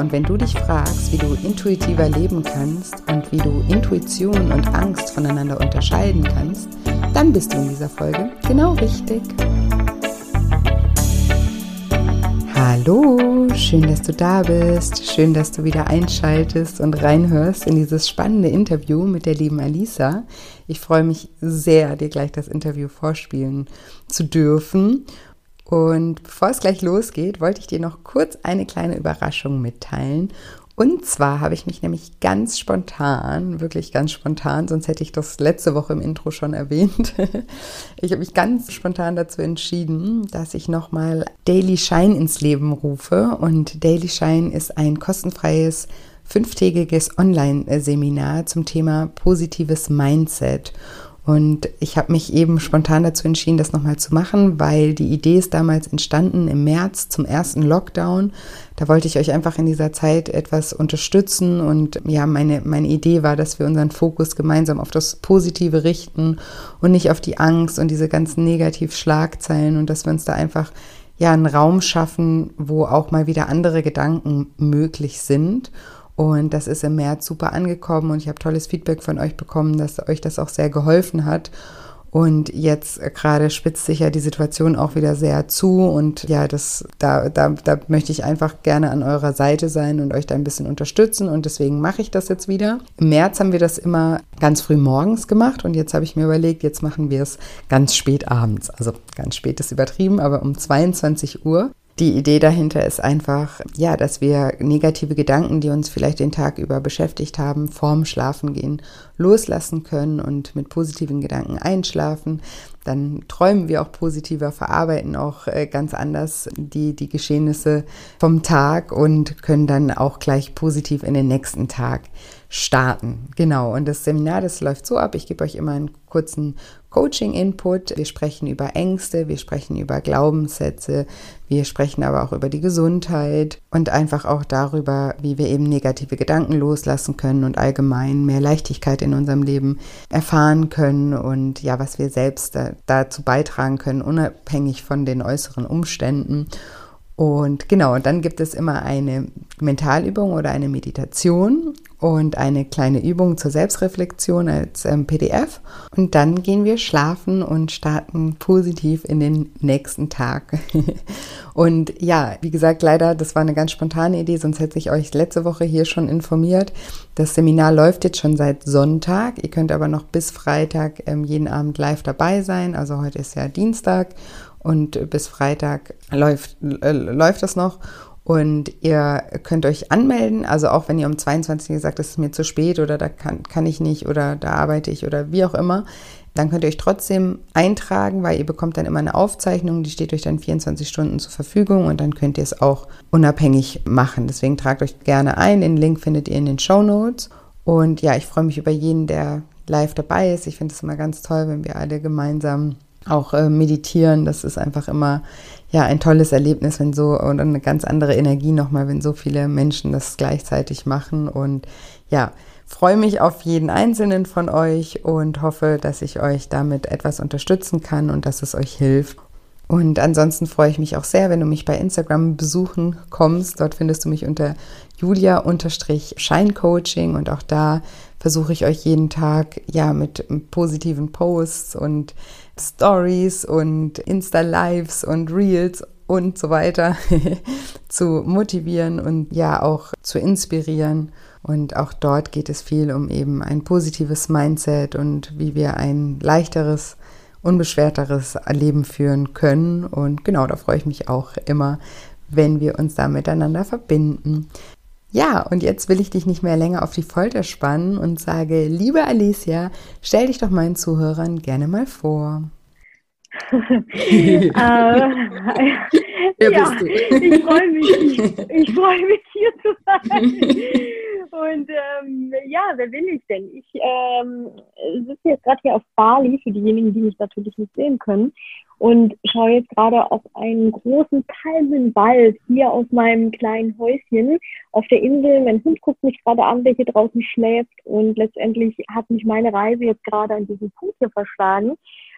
Und wenn du dich fragst, wie du intuitiver leben kannst und wie du Intuition und Angst voneinander unterscheiden kannst, dann bist du in dieser Folge genau richtig. Hallo, schön, dass du da bist. Schön, dass du wieder einschaltest und reinhörst in dieses spannende Interview mit der lieben Alisa. Ich freue mich sehr, dir gleich das Interview vorspielen zu dürfen. Und bevor es gleich losgeht, wollte ich dir noch kurz eine kleine Überraschung mitteilen. Und zwar habe ich mich nämlich ganz spontan, wirklich ganz spontan, sonst hätte ich das letzte Woche im Intro schon erwähnt. Ich habe mich ganz spontan dazu entschieden, dass ich nochmal Daily Shine ins Leben rufe. Und Daily Shine ist ein kostenfreies fünftägiges Online-Seminar zum Thema positives Mindset. Und ich habe mich eben spontan dazu entschieden, das nochmal zu machen, weil die Idee ist damals entstanden im März zum ersten Lockdown. Da wollte ich euch einfach in dieser Zeit etwas unterstützen. Und ja, meine, meine Idee war, dass wir unseren Fokus gemeinsam auf das Positive richten und nicht auf die Angst und diese ganzen Negativschlagzeilen und dass wir uns da einfach ja einen Raum schaffen, wo auch mal wieder andere Gedanken möglich sind. Und das ist im März super angekommen und ich habe tolles Feedback von euch bekommen, dass euch das auch sehr geholfen hat. Und jetzt gerade spitzt sich ja die Situation auch wieder sehr zu. Und ja, das, da, da, da möchte ich einfach gerne an eurer Seite sein und euch da ein bisschen unterstützen. Und deswegen mache ich das jetzt wieder. Im März haben wir das immer ganz früh morgens gemacht. Und jetzt habe ich mir überlegt, jetzt machen wir es ganz spät abends. Also ganz spät ist übertrieben, aber um 22 Uhr. Die Idee dahinter ist einfach, ja, dass wir negative Gedanken, die uns vielleicht den Tag über beschäftigt haben, vorm Schlafen gehen, loslassen können und mit positiven Gedanken einschlafen. Dann träumen wir auch positiver, verarbeiten auch äh, ganz anders die, die Geschehnisse vom Tag und können dann auch gleich positiv in den nächsten Tag starten. Genau, und das Seminar, das läuft so ab, ich gebe euch immer einen kurzen Coaching-Input. Wir sprechen über Ängste, wir sprechen über Glaubenssätze, wir sprechen aber auch über die Gesundheit und einfach auch darüber, wie wir eben negative Gedanken loslassen können und allgemein mehr Leichtigkeit in unserem Leben erfahren können und ja, was wir selbst da, dazu beitragen können, unabhängig von den äußeren Umständen. Und genau, dann gibt es immer eine Mentalübung oder eine Meditation und eine kleine Übung zur Selbstreflexion als ähm, PDF. Und dann gehen wir schlafen und starten positiv in den nächsten Tag. und ja, wie gesagt, leider, das war eine ganz spontane Idee, sonst hätte ich euch letzte Woche hier schon informiert. Das Seminar läuft jetzt schon seit Sonntag. Ihr könnt aber noch bis Freitag ähm, jeden Abend live dabei sein. Also heute ist ja Dienstag und bis Freitag läuft, äh, läuft das noch. Und ihr könnt euch anmelden, also auch wenn ihr um 22 Uhr sagt, das ist mir zu spät oder da kann, kann ich nicht oder da arbeite ich oder wie auch immer, dann könnt ihr euch trotzdem eintragen, weil ihr bekommt dann immer eine Aufzeichnung, die steht euch dann 24 Stunden zur Verfügung und dann könnt ihr es auch unabhängig machen. Deswegen tragt euch gerne ein. Den Link findet ihr in den Show Notes. Und ja, ich freue mich über jeden, der live dabei ist. Ich finde es immer ganz toll, wenn wir alle gemeinsam auch äh, meditieren. Das ist einfach immer ja ein tolles Erlebnis, wenn so und eine ganz andere Energie nochmal, wenn so viele Menschen das gleichzeitig machen. Und ja, freue mich auf jeden einzelnen von euch und hoffe, dass ich euch damit etwas unterstützen kann und dass es euch hilft. Und ansonsten freue ich mich auch sehr, wenn du mich bei Instagram besuchen kommst. Dort findest du mich unter julia-scheincoaching und auch da versuche ich euch jeden Tag ja mit positiven Posts und Stories und Insta-Lives und Reels und so weiter zu motivieren und ja auch zu inspirieren. Und auch dort geht es viel um eben ein positives Mindset und wie wir ein leichteres, unbeschwerteres Leben führen können. Und genau, da freue ich mich auch immer, wenn wir uns da miteinander verbinden. Ja, und jetzt will ich dich nicht mehr länger auf die Folter spannen und sage, liebe Alicia, stell dich doch meinen Zuhörern gerne mal vor. äh, Wer ja, bist du? ich freue mich, ich, ich freue mich hier zu sein. Und ähm, ja, wer bin ich denn? Ich ähm, sitze jetzt gerade hier auf Bali, für diejenigen, die mich natürlich nicht sehen können, und schaue jetzt gerade auf einen großen Palmenwald hier aus meinem kleinen Häuschen auf der Insel. Mein Hund guckt mich gerade an, der hier draußen schläft. Und letztendlich hat mich meine Reise jetzt gerade an diesem Punkt hier verschlagen.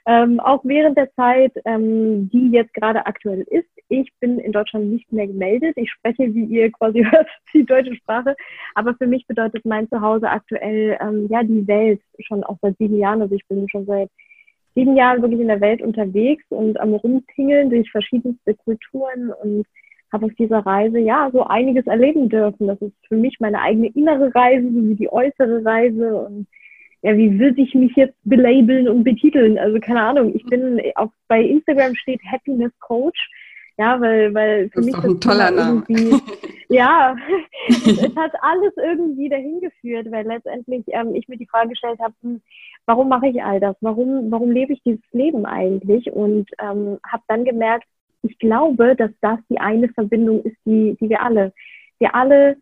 Ähm, auch während der Zeit, ähm, die jetzt gerade aktuell ist. Ich bin in Deutschland nicht mehr gemeldet. Ich spreche, wie ihr quasi hört, die deutsche Sprache. Aber für mich bedeutet mein Zuhause aktuell ähm, ja die Welt schon auch seit sieben Jahren. Also ich bin schon seit sieben Jahren wirklich in der Welt unterwegs und am Rumtingeln durch verschiedenste Kulturen und habe auf dieser Reise ja so einiges erleben dürfen. Das ist für mich meine eigene innere Reise sowie die äußere Reise und ja, wie würde ich mich jetzt belabeln und betiteln? Also keine Ahnung, ich bin auch bei Instagram steht Happiness Coach. Ja, weil, weil für das mich ist doch ein toller Name. ja, es hat alles irgendwie dahin geführt, weil letztendlich ähm, ich mir die Frage gestellt habe, hm, warum mache ich all das? Warum, warum lebe ich dieses Leben eigentlich? Und ähm, habe dann gemerkt, ich glaube, dass das die eine Verbindung ist, die, die wir alle, wir alle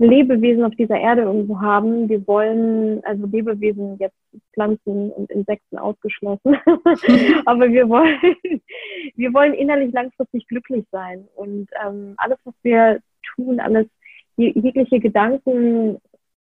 Lebewesen auf dieser Erde irgendwo haben. Wir wollen, also Lebewesen jetzt Pflanzen und Insekten ausgeschlossen, aber wir wollen, wir wollen innerlich langfristig glücklich sein. Und ähm, alles, was wir tun, alles, jegliche Gedanken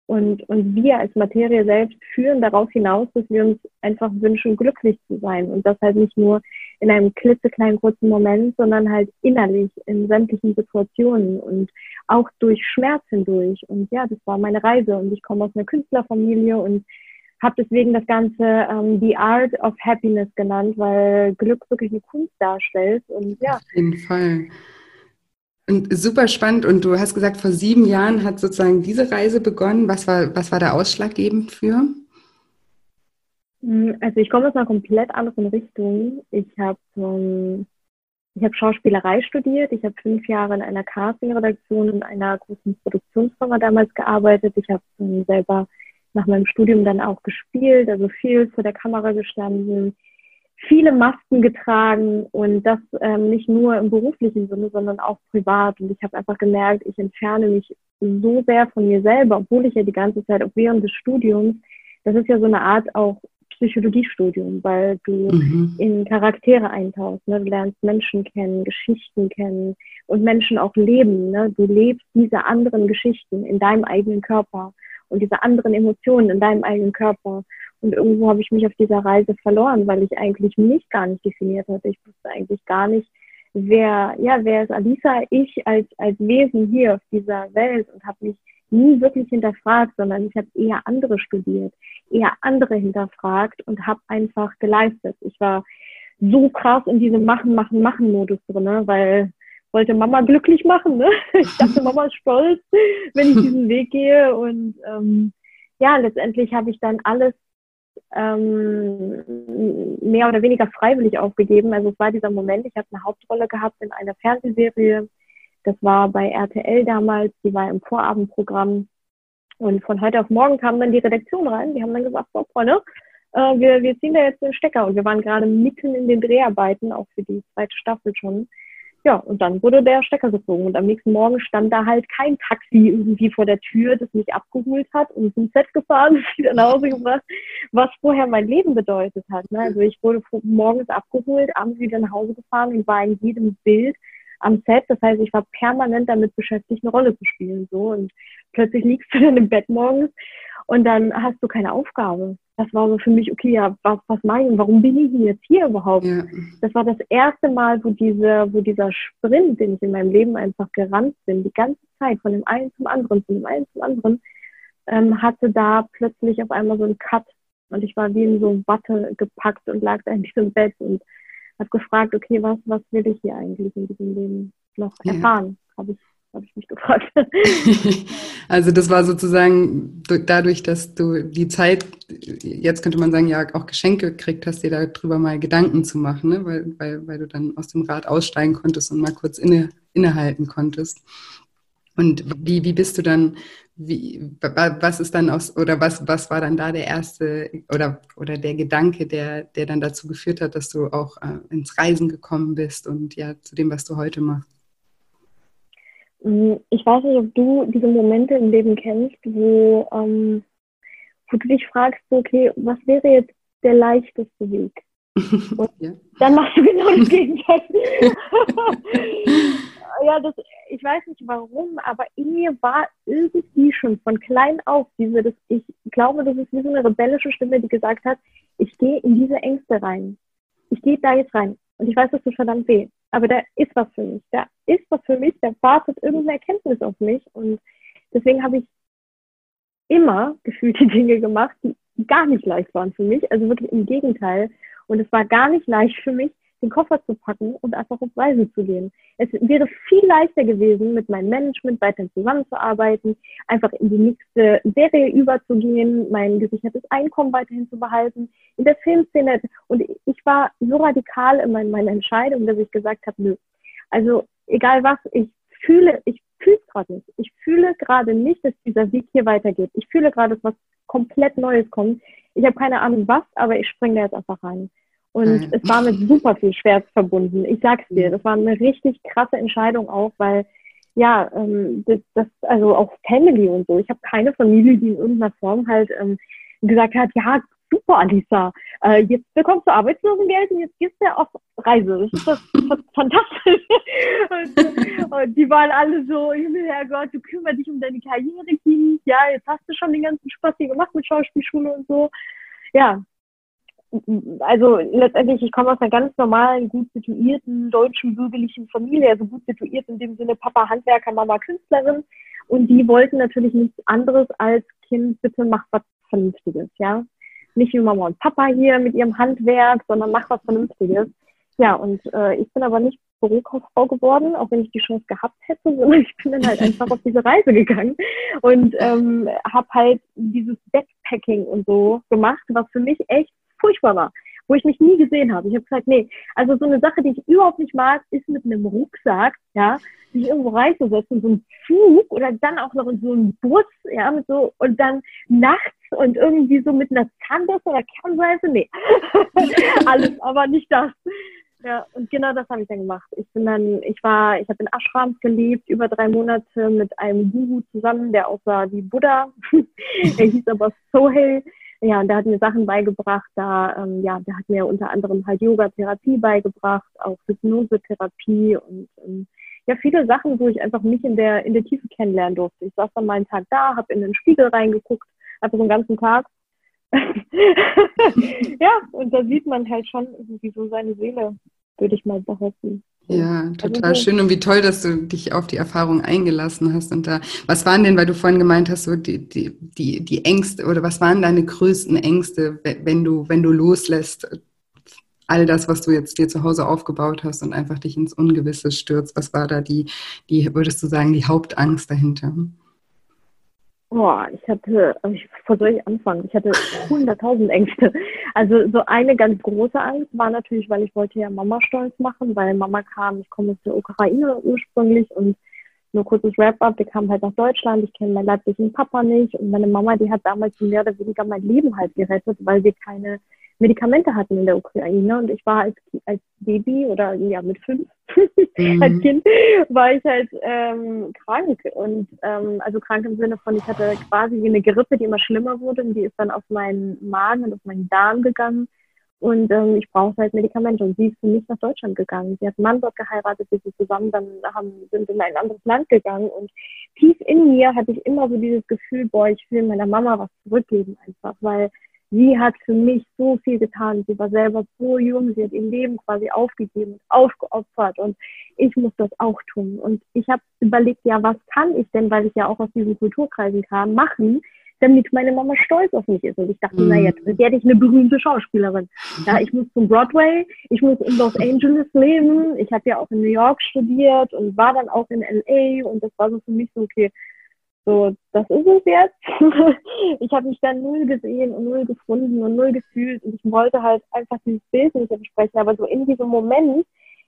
und, und wir als Materie selbst führen darauf hinaus, dass wir uns einfach wünschen, glücklich zu sein. Und das halt nicht nur in einem klitzekleinen kurzen Moment, sondern halt innerlich in sämtlichen Situationen und auch durch Schmerz hindurch. Und ja, das war meine Reise. Und ich komme aus einer Künstlerfamilie und habe deswegen das Ganze ähm, The Art of Happiness genannt, weil Glück wirklich eine Kunst darstellt. Und ja. Auf jeden Fall. Und super spannend. Und du hast gesagt, vor sieben Jahren hat sozusagen diese Reise begonnen. Was war, was war da ausschlaggebend für? Hm, also ich komme aus einer komplett anderen Richtung. Ich habe ähm, ich habe Schauspielerei studiert. Ich habe fünf Jahre in einer Casting-Redaktion in einer großen Produktionsfirma damals gearbeitet. Ich habe ähm, selber nach meinem Studium dann auch gespielt, also viel vor der Kamera gestanden, viele Masken getragen und das ähm, nicht nur im beruflichen Sinne, sondern auch privat. Und ich habe einfach gemerkt, ich entferne mich so sehr von mir selber, obwohl ich ja die ganze Zeit, auch während des Studiums, das ist ja so eine Art auch Psychologiestudium, weil du mhm. in Charaktere eintauchst. Ne? Du lernst Menschen kennen, Geschichten kennen und Menschen auch leben. Ne? Du lebst diese anderen Geschichten in deinem eigenen Körper und diese anderen Emotionen in deinem eigenen Körper. Und irgendwo habe ich mich auf dieser Reise verloren, weil ich eigentlich mich gar nicht definiert hatte. Ich wusste eigentlich gar nicht, wer, ja, wer ist Alisa, ich als, als Wesen hier auf dieser Welt und habe mich nie wirklich hinterfragt, sondern ich habe eher andere studiert, eher andere hinterfragt und habe einfach geleistet. Ich war so krass in diesem Machen, Machen, Machen-Modus drin, weil wollte Mama glücklich machen. Ne? Ich dachte, Mama ist stolz, wenn ich diesen Weg gehe. Und ähm, ja, letztendlich habe ich dann alles ähm, mehr oder weniger freiwillig aufgegeben. Also es war dieser Moment, ich habe eine Hauptrolle gehabt in einer Fernsehserie. Das war bei RTL damals, die war im Vorabendprogramm. Und von heute auf morgen kam dann die Redaktion rein. Die haben dann gesagt, so Freunde, äh, wir, wir ziehen da jetzt den Stecker. Und wir waren gerade mitten in den Dreharbeiten, auch für die zweite Staffel schon. Ja, und dann wurde der Stecker gezogen. Und am nächsten Morgen stand da halt kein Taxi irgendwie vor der Tür, das mich abgeholt hat und zum Set gefahren, wieder nach Hause gebracht, was vorher mein Leben bedeutet hat. Ne? Also ich wurde morgens abgeholt, abends wieder nach Hause gefahren und war in jedem Bild am Set. Das heißt, ich war permanent damit beschäftigt, eine Rolle zu spielen. So und plötzlich liegst du dann im Bett morgens und dann hast du keine Aufgabe. Das war so für mich, okay, ja, was, was mache ich und warum bin ich jetzt hier überhaupt? Ja. Das war das erste Mal, wo, diese, wo dieser Sprint, den ich in meinem Leben einfach gerannt bin, die ganze Zeit von dem einen zum anderen, von dem einen zum anderen, ähm, hatte da plötzlich auf einmal so einen Cut und ich war wie in so Watte gepackt und lag da in diesem Bett und habe gefragt, okay, was, was will ich hier eigentlich in diesem Leben noch erfahren? Ja. Habe ich habe ich mich gefragt. also das war sozusagen dadurch, dass du die Zeit, jetzt könnte man sagen, ja auch Geschenke gekriegt hast, dir darüber mal Gedanken zu machen, ne? weil, weil, weil du dann aus dem Rad aussteigen konntest und mal kurz inne, innehalten konntest. Und wie, wie bist du dann, wie, was ist dann aus, oder was, was war dann da der erste oder, oder der Gedanke, der, der dann dazu geführt hat, dass du auch äh, ins Reisen gekommen bist und ja, zu dem, was du heute machst? Mm, ich weiß nicht, ob du diese Momente im Leben kennst, wo, ähm, wo du dich fragst, okay, was wäre jetzt der leichteste Weg? Und ja. dann machst du genau das Gegenteil. ja, das, ich weiß nicht warum, aber in mir war irgendwie schon von klein auf diese, das, ich glaube, das ist wie so eine rebellische Stimme, die gesagt hat, ich gehe in diese Ängste rein. Ich gehe da jetzt rein. Und ich weiß, das tut verdammt weh. Aber da ist was für mich. Da ist was für mich. Da wartet irgendeine Erkenntnis auf mich. Und deswegen habe ich immer gefühlte Dinge gemacht, die gar nicht leicht waren für mich. Also wirklich im Gegenteil. Und es war gar nicht leicht für mich, den Koffer zu packen und einfach auf Reise zu gehen. Es wäre viel leichter gewesen, mit meinem Management weiterhin zusammenzuarbeiten, einfach in die nächste Serie überzugehen, mein gesichertes Einkommen weiterhin zu behalten, in der Filmszene. Und ich war so radikal in meiner Entscheidung, dass ich gesagt habe, nö. Also egal was, ich fühle, ich fühle es gerade nicht. Ich fühle gerade nicht, dass dieser Weg hier weitergeht. Ich fühle gerade, dass was komplett Neues kommt. Ich habe keine Ahnung was, aber ich springe da jetzt einfach rein. Und mhm. es war mit super viel Schmerz verbunden. Ich sag's dir, das war eine richtig krasse Entscheidung auch, weil ja, ähm, das, das, also auch Family und so. Ich habe keine Familie, die in irgendeiner Form halt ähm, gesagt hat, ja, super, Alisa, äh, jetzt bekommst du Arbeitslosengeld und jetzt gehst du auf Reise. Das ist das, das fantastisch. und, und, die waren alle so, Herrgott, du kümmerst dich um deine Karriere, Kind. Ja, jetzt hast du schon den ganzen Spaß hier gemacht mit Schauspielschule und so. Ja, also letztendlich, ich komme aus einer ganz normalen, gut situierten, deutschen, bürgerlichen Familie, also gut situiert in dem Sinne Papa Handwerker, Mama Künstlerin. Und die wollten natürlich nichts anderes als Kind, bitte mach was Vernünftiges, ja. Nicht wie Mama und Papa hier mit ihrem Handwerk, sondern mach was Vernünftiges. Ja, und äh, ich bin aber nicht Bürokauffrau geworden, auch wenn ich die Chance gehabt hätte, sondern ich bin dann halt einfach auf diese Reise gegangen und ähm, habe halt dieses Backpacking und so gemacht, was für mich echt furchtbar war, wo ich mich nie gesehen habe. Ich habe gesagt, nee, also so eine Sache, die ich überhaupt nicht mag, ist mit einem Rucksack, ja, sich irgendwo reinzusetzen, so ein Zug oder dann auch noch in so einen Bus, ja, mit so, und dann nachts und irgendwie so mit einer Zahnbürste oder Kernseife, nee, alles, aber nicht das. Ja, und genau das habe ich dann gemacht. Ich bin dann, ich war, ich habe in Ashrams gelebt, über drei Monate mit einem Guru zusammen, der aussah wie Buddha. er hieß aber Sohel ja, und der hat mir Sachen beigebracht, da, ähm, ja, der hat mir unter anderem halt Yoga-Therapie beigebracht, auch Hypnose-Therapie und ähm, ja, viele Sachen, wo ich einfach mich in der, in der Tiefe kennenlernen durfte. Ich saß dann mal einen Tag da, habe in den Spiegel reingeguckt, einfach so einen ganzen Tag. ja, und da sieht man halt schon irgendwie so seine Seele, würde ich mal behaupten. Ja, total also, schön und wie toll, dass du dich auf die Erfahrung eingelassen hast. Und da, was waren denn, weil du vorhin gemeint hast, so die, die, die, die Ängste oder was waren deine größten Ängste, wenn du, wenn du loslässt, all das, was du jetzt dir zu Hause aufgebaut hast und einfach dich ins Ungewisse stürzt? Was war da die, die, würdest du sagen, die Hauptangst dahinter? Boah, ich hatte, wo soll ich anfangen? Ich hatte hunderttausend Ängste. Also so eine ganz große Angst war natürlich, weil ich wollte ja Mama stolz machen, weil Mama kam, ich komme aus der Ukraine ursprünglich und nur kurzes Wrap-up, wir kamen halt nach Deutschland, ich kenne meinen leiblichen Papa nicht und meine Mama, die hat damals mehr oder weniger mein Leben halt gerettet, weil wir keine Medikamente hatten in der Ukraine. Und ich war als, als Baby oder ja mit fünf mhm. als Kind war ich halt ähm, krank. Und ähm, also krank im Sinne von ich hatte quasi wie eine Grippe, die immer schlimmer wurde. Und die ist dann auf meinen Magen und auf meinen Darm gegangen. Und ähm, ich brauchte halt Medikamente. Und sie ist für mich nach Deutschland gegangen. Sie hat einen Mann dort geheiratet, wir sind zusammen dann haben, sind in ein anderes Land gegangen. Und tief in mir hatte ich immer so dieses Gefühl, boah, ich will meiner Mama was zurückgeben einfach, weil sie hat für mich so viel getan. Sie war selber so jung, sie hat ihr Leben quasi aufgegeben und aufgeopfert und ich muss das auch tun. Und ich habe überlegt, ja, was kann ich denn, weil ich ja auch aus diesen Kulturkreisen kam, machen, damit meine Mama stolz auf mich ist. Und ich dachte, mhm. naja, jetzt werde ich eine berühmte Schauspielerin. Ja, ich muss zum Broadway, ich muss in Los Angeles leben. Ich habe ja auch in New York studiert und war dann auch in LA und das war so für mich so, okay, so, das ist es jetzt. ich habe mich dann null gesehen und null gefunden und null gefühlt und ich wollte halt einfach dieses Bild nicht entsprechen. Aber so in diesem Moment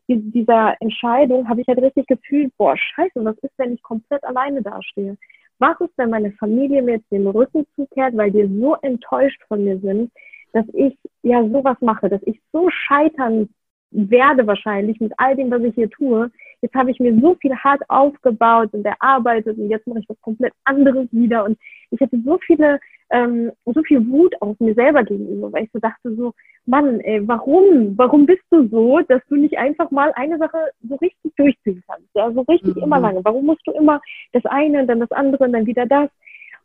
dieser Entscheidung habe ich halt richtig gefühlt, boah, scheiße, was ist, wenn ich komplett alleine dastehe? Was ist, wenn meine Familie mir jetzt den Rücken zukehrt, weil die so enttäuscht von mir sind, dass ich ja sowas mache, dass ich so scheitern werde wahrscheinlich mit all dem, was ich hier tue. Jetzt habe ich mir so viel hart aufgebaut und erarbeitet und jetzt mache ich was komplett anderes wieder und ich hatte so viele, ähm, so viel Wut auf mir selber gegenüber, weil ich so dachte so, Mann, ey, warum, warum bist du so, dass du nicht einfach mal eine Sache so richtig durchziehen kannst, ja, so richtig mhm. immer lange. Warum musst du immer das eine und dann das andere und dann wieder das?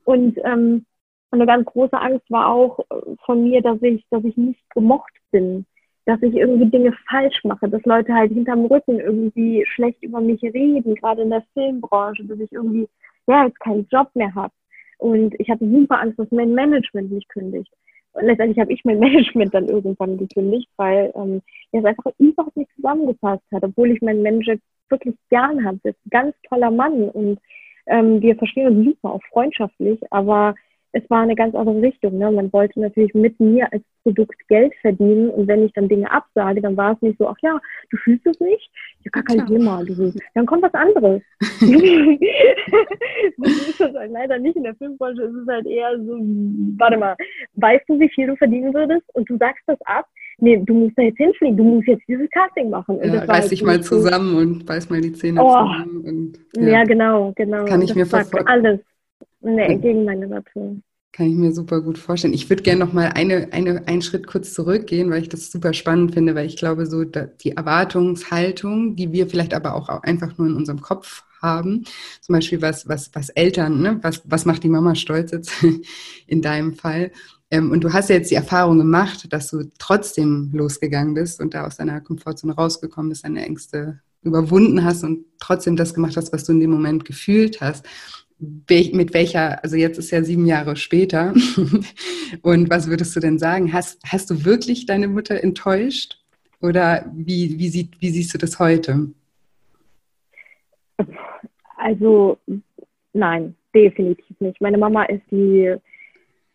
Und ähm, eine ganz große Angst war auch äh, von mir, dass ich, dass ich nicht gemocht bin dass ich irgendwie Dinge falsch mache, dass Leute halt hinterm Rücken irgendwie schlecht über mich reden, gerade in der Filmbranche, dass ich irgendwie ja jetzt keinen Job mehr habe. Und ich hatte super Angst, dass mein Management mich kündigt. Und letztendlich habe ich mein Management dann irgendwann gekündigt, weil ähm, es einfach überhaupt nicht zusammengepasst hat, obwohl ich meinen Manager wirklich gern habe. Das ist ein ganz toller Mann und ähm, wir verstehen uns super, auch freundschaftlich, aber es war eine ganz andere Richtung. Ne? Man wollte natürlich mit mir als Produkt Geld verdienen und wenn ich dann Dinge absage, dann war es nicht so, ach ja, du fühlst es nicht? Ja, gar kein Thema. Du, dann kommt was anderes. das ist halt leider nicht in der Filmbranche. Es ist halt eher so, warte mal, weißt du, wie viel du verdienen würdest und du sagst das ab? Nee, du musst da jetzt hinfliegen, du musst jetzt dieses Casting machen. Und ja, reiß halt dich mal zusammen und beiß mal die Zähne oh. zusammen. Und, ja. ja. genau, genau. Kann ich mir verfolgen. Alles. Nee, gegen meine Natur. Kann ich mir super gut vorstellen. Ich würde gerne noch mal eine, eine, einen Schritt kurz zurückgehen, weil ich das super spannend finde, weil ich glaube, so die Erwartungshaltung, die wir vielleicht aber auch einfach nur in unserem Kopf haben, zum Beispiel was, was, was Eltern, ne? was, was macht die Mama stolz jetzt in deinem Fall? Ähm, und du hast ja jetzt die Erfahrung gemacht, dass du trotzdem losgegangen bist und da aus deiner Komfortzone rausgekommen bist, deine Ängste überwunden hast und trotzdem das gemacht hast, was du in dem Moment gefühlt hast mit welcher, also jetzt ist ja sieben Jahre später. Und was würdest du denn sagen? Hast, hast du wirklich deine Mutter enttäuscht? Oder wie, wie, sieht, wie siehst du das heute? Also nein, definitiv nicht. Meine Mama ist die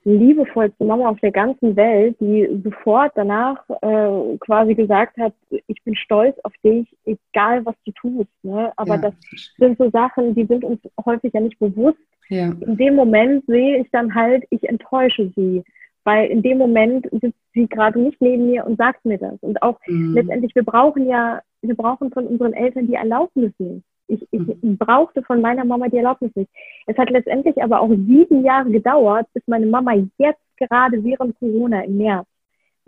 liebevollste Mama auf der ganzen Welt, die sofort danach äh, quasi gesagt hat, ich bin stolz auf dich, egal was du tust. Ne? Aber ja. das sind so Sachen, die sind uns häufig ja nicht bewusst. Ja. In dem Moment sehe ich dann halt, ich enttäusche sie. Weil in dem Moment sitzt sie gerade nicht neben mir und sagt mir das. Und auch mhm. letztendlich, wir brauchen ja, wir brauchen von unseren Eltern die Erlaubnis nicht. Ich, ich mhm. brauchte von meiner Mama die Erlaubnis nicht. Es hat letztendlich aber auch sieben Jahre gedauert, bis meine Mama jetzt gerade während Corona im März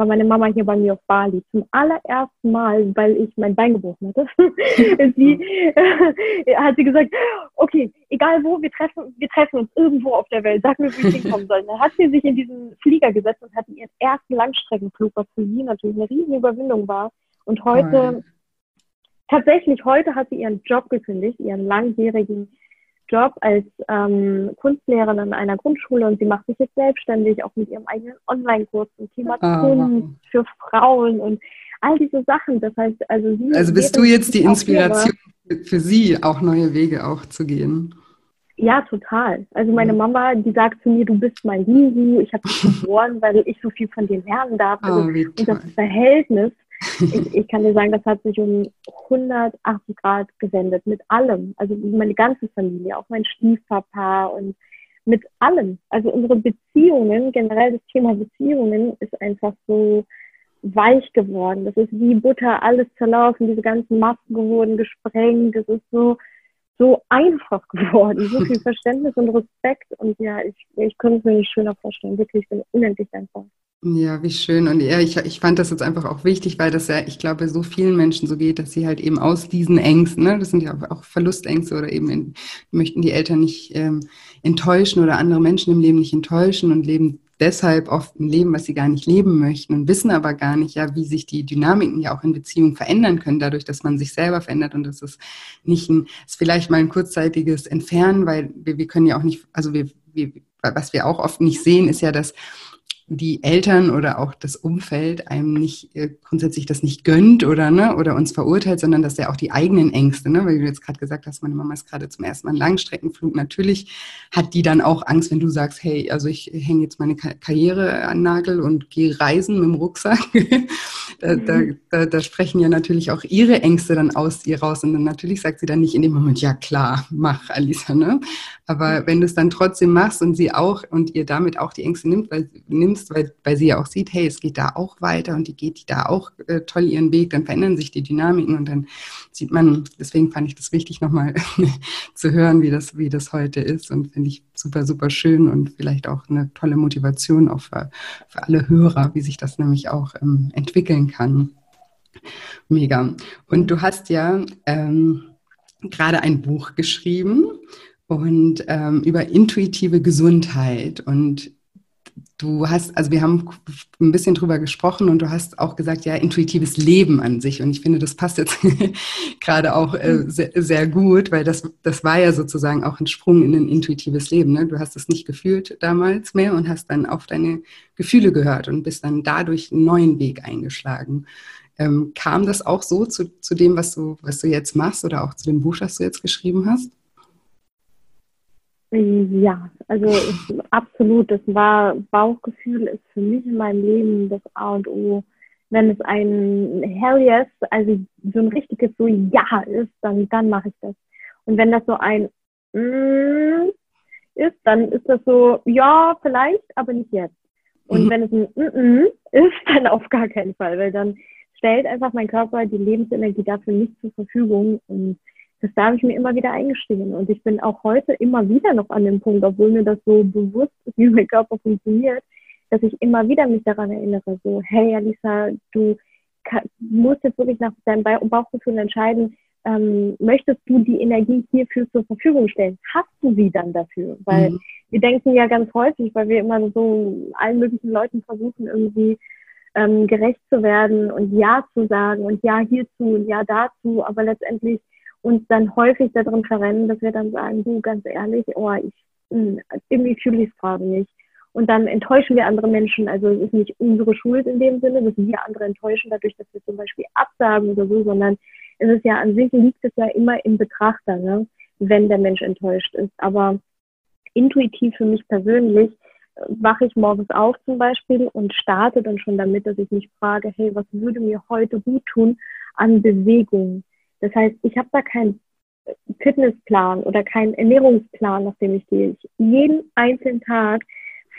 war meine Mama hier bei mir auf Bali zum allerersten Mal, weil ich mein Bein gebrochen hatte. sie äh, hat sie gesagt, okay, egal wo, wir treffen, wir treffen uns irgendwo auf der Welt. Sag mir, wo ich hinkommen soll. Dann hat sie sich in diesen Flieger gesetzt und hatte ihren ersten Langstreckenflug, was für sie natürlich eine riesen Überwindung war. Und heute Tatsächlich heute hat sie ihren Job gekündigt, ihren langjährigen Job als ähm, Kunstlehrerin an einer Grundschule und sie macht sich jetzt selbstständig, auch mit ihrem eigenen Online-Kurs zum Thema ah, Kunst für Frauen und all diese Sachen. Das heißt, also sie Also bist du jetzt die Inspiration für sie, auch neue Wege auch zu gehen? Ja, total. Also meine Mama, die sagt zu mir, du bist mein Guru, ich habe dich geboren, weil ich so viel von dir lernen darf. Also, oh, und das Verhältnis ich, ich kann dir sagen, das hat sich um 180 Grad gewendet mit allem. Also meine ganze Familie, auch mein Stiefpapa und mit allem. Also unsere Beziehungen, generell das Thema Beziehungen ist einfach so weich geworden. Das ist wie Butter, alles zerlaufen, diese ganzen Masken wurden gesprengt. Das ist so, so einfach geworden. So viel Verständnis und Respekt. Und ja, ich, ich könnte es mir nicht schöner vorstellen. Wirklich, ich bin unendlich dankbar. Ja, wie schön. Und ja, ich, ich fand das jetzt einfach auch wichtig, weil das ja, ich glaube, so vielen Menschen so geht, dass sie halt eben aus diesen Ängsten, ne, das sind ja auch Verlustängste oder eben in, möchten die Eltern nicht ähm, enttäuschen oder andere Menschen im Leben nicht enttäuschen und leben deshalb oft ein Leben, was sie gar nicht leben möchten und wissen aber gar nicht, ja, wie sich die Dynamiken ja auch in Beziehungen verändern können, dadurch, dass man sich selber verändert und das ist nicht ein, ist vielleicht mal ein kurzzeitiges Entfernen, weil wir, wir können ja auch nicht, also wir, wir, was wir auch oft nicht sehen, ist ja, dass die Eltern oder auch das Umfeld einem nicht äh, grundsätzlich das nicht gönnt oder ne oder uns verurteilt, sondern dass er auch die eigenen Ängste, ne, weil du jetzt gerade gesagt hast, meine Mama ist gerade zum ersten Mal einen Langstreckenflug. Natürlich hat die dann auch Angst, wenn du sagst, hey, also ich hänge jetzt meine Karriere an Nagel und gehe reisen mit dem Rucksack. da, da, da, da, sprechen ja natürlich auch ihre Ängste dann aus ihr raus. Und dann natürlich sagt sie dann nicht in dem Moment, ja klar, mach, Alisa, ne? Aber wenn du es dann trotzdem machst und sie auch und ihr damit auch die Ängste nimmt, weil, nimmst, weil, weil sie ja auch sieht, hey, es geht da auch weiter und die geht da auch äh, toll ihren Weg, dann verändern sich die Dynamiken und dann sieht man, deswegen fand ich das wichtig, nochmal zu hören, wie das, wie das heute ist und finde ich super, super schön und vielleicht auch eine tolle Motivation auch für, für alle Hörer, wie sich das nämlich auch ähm, entwickeln kann. Mega. Und du hast ja ähm, gerade ein Buch geschrieben und ähm, über intuitive Gesundheit und du hast, also wir haben ein bisschen drüber gesprochen und du hast auch gesagt, ja, intuitives Leben an sich. Und ich finde, das passt jetzt gerade auch äh, mhm. sehr, sehr, gut, weil das, das war ja sozusagen auch ein Sprung in ein intuitives Leben. Ne? Du hast es nicht gefühlt damals mehr und hast dann auf deine Gefühle gehört und bist dann dadurch einen neuen Weg eingeschlagen. Ähm, kam das auch so zu, zu dem, was du, was du jetzt machst oder auch zu dem Buch, das du jetzt geschrieben hast? Ja, also absolut. Das war Bauchgefühl ist für mich in meinem Leben das A und O. Wenn es ein Hell yes, also so ein richtiges so Ja ist, dann, dann mache ich das. Und wenn das so ein mm ist, dann ist das so, ja, vielleicht, aber nicht jetzt. Und mhm. wenn es ein mm -mm ist, dann auf gar keinen Fall, weil dann stellt einfach mein Körper die Lebensenergie dafür nicht zur Verfügung und das darf ich mir immer wieder eingestehen. Und ich bin auch heute immer wieder noch an dem Punkt, obwohl mir das so bewusst ist, wie mein Körper funktioniert, dass ich immer wieder mich daran erinnere, so, hey Alisa, du musst jetzt wirklich nach deinem Bauchgefühl entscheiden, ähm, möchtest du die Energie hierfür zur Verfügung stellen? Hast du sie dann dafür? Weil mhm. wir denken ja ganz häufig, weil wir immer so allen möglichen Leuten versuchen, irgendwie ähm, gerecht zu werden und Ja zu sagen und Ja hierzu und Ja dazu, aber letztendlich uns dann häufig darin verrennen, dass wir dann sagen, du, ganz ehrlich, oh, ich, mh, hm, irgendwie fühle ich es gerade nicht. Und dann enttäuschen wir andere Menschen. Also es ist nicht unsere Schuld in dem Sinne, dass wir andere enttäuschen dadurch, dass wir zum Beispiel absagen oder so, sondern es ist ja an sich liegt es ja immer im Betrachter, ne? wenn der Mensch enttäuscht ist. Aber intuitiv für mich persönlich äh, wache ich morgens auf zum Beispiel und starte dann schon damit, dass ich mich frage, hey, was würde mir heute gut tun an Bewegung? Das heißt, ich habe da keinen Fitnessplan oder keinen Ernährungsplan, nach dem ich gehe. Ich, jeden einzelnen Tag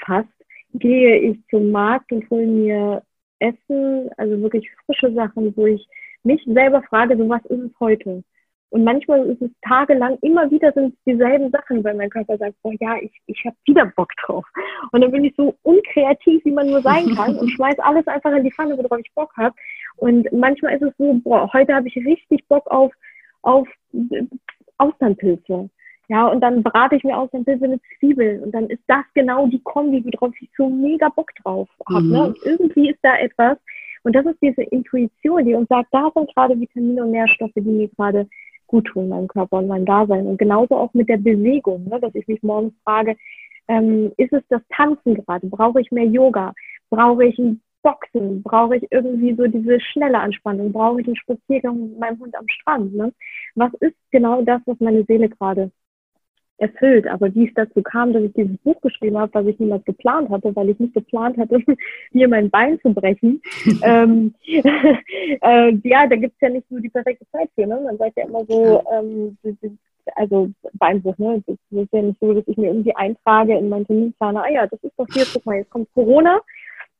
fast gehe ich zum Markt und hole mir Essen, also wirklich frische Sachen, wo ich mich selber frage, so was ist es heute? Und manchmal ist es tagelang, immer wieder sind es dieselben Sachen, weil mein Körper sagt, boah, ja, ich, ich habe wieder Bock drauf. Und dann bin ich so unkreativ, wie man nur sein kann und schmeiß alles einfach in die Pfanne, worauf ich Bock habe. Und manchmal ist es so, boah, heute habe ich richtig Bock auf, auf Austernpilze. Ja, und dann brate ich mir Austernpilze mit Zwiebeln und dann ist das genau die Kombi, worauf ich so mega Bock drauf habe. Ne? Mhm. Ne? Und irgendwie ist da etwas, und das ist diese Intuition, die uns sagt, da sind gerade Vitamine und Nährstoffe, die mir gerade gut tun, meinem Körper und meinem Dasein. Und genauso auch mit der Bewegung, ne, dass ich mich morgens frage, ähm, ist es das Tanzen gerade? Brauche ich mehr Yoga? Brauche ich ein Boxen? Brauche ich irgendwie so diese schnelle Anspannung? Brauche ich einen Spaziergang mit meinem Hund am Strand? Ne? Was ist genau das, was meine Seele gerade erfüllt. Aber wie es dazu kam, dass ich dieses Buch geschrieben habe, was ich niemals geplant hatte, weil ich nicht geplant hatte, mir mein Bein zu brechen. ähm, äh, ja, da gibt es ja nicht nur die perfekte Zeit für. Ne? Man sagt ja immer so, ähm, also Beinbruch, ne? Das ist ja nicht so, dass ich mir irgendwie eintrage in meinen Terminplaner, ah ja, das ist doch hier, guck mal, jetzt kommt Corona,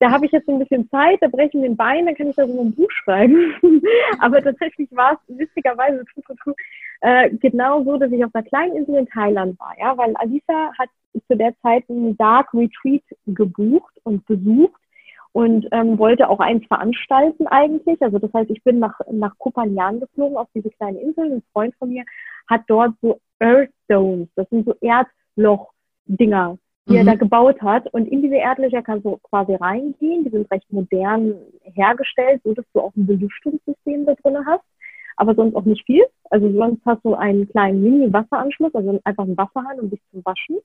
da habe ich jetzt so ein bisschen Zeit, da breche ich mir ein Bein, dann kann ich da so ein Buch schreiben. Aber tatsächlich war es witzigerweise äh, genau so, dass ich auf einer kleinen Insel in Thailand war, ja, weil Alisa hat zu der Zeit einen Dark Retreat gebucht und besucht und ähm, wollte auch eins veranstalten eigentlich. Also das heißt, ich bin nach, nach Kopanjan geflogen auf diese kleine Insel. Ein Freund von mir hat dort so Earthstones, das sind so Erdloch-Dinger die mhm. er da gebaut hat. Und in diese Erdlöcher kannst du quasi reingehen. Die sind recht modern hergestellt, so dass du auch ein Belüftungssystem da drin hast. Aber sonst auch nicht viel. Also sonst hast du einen kleinen Mini-Wasseranschluss, also einfach einen Wasserhahn, um dich zu waschen.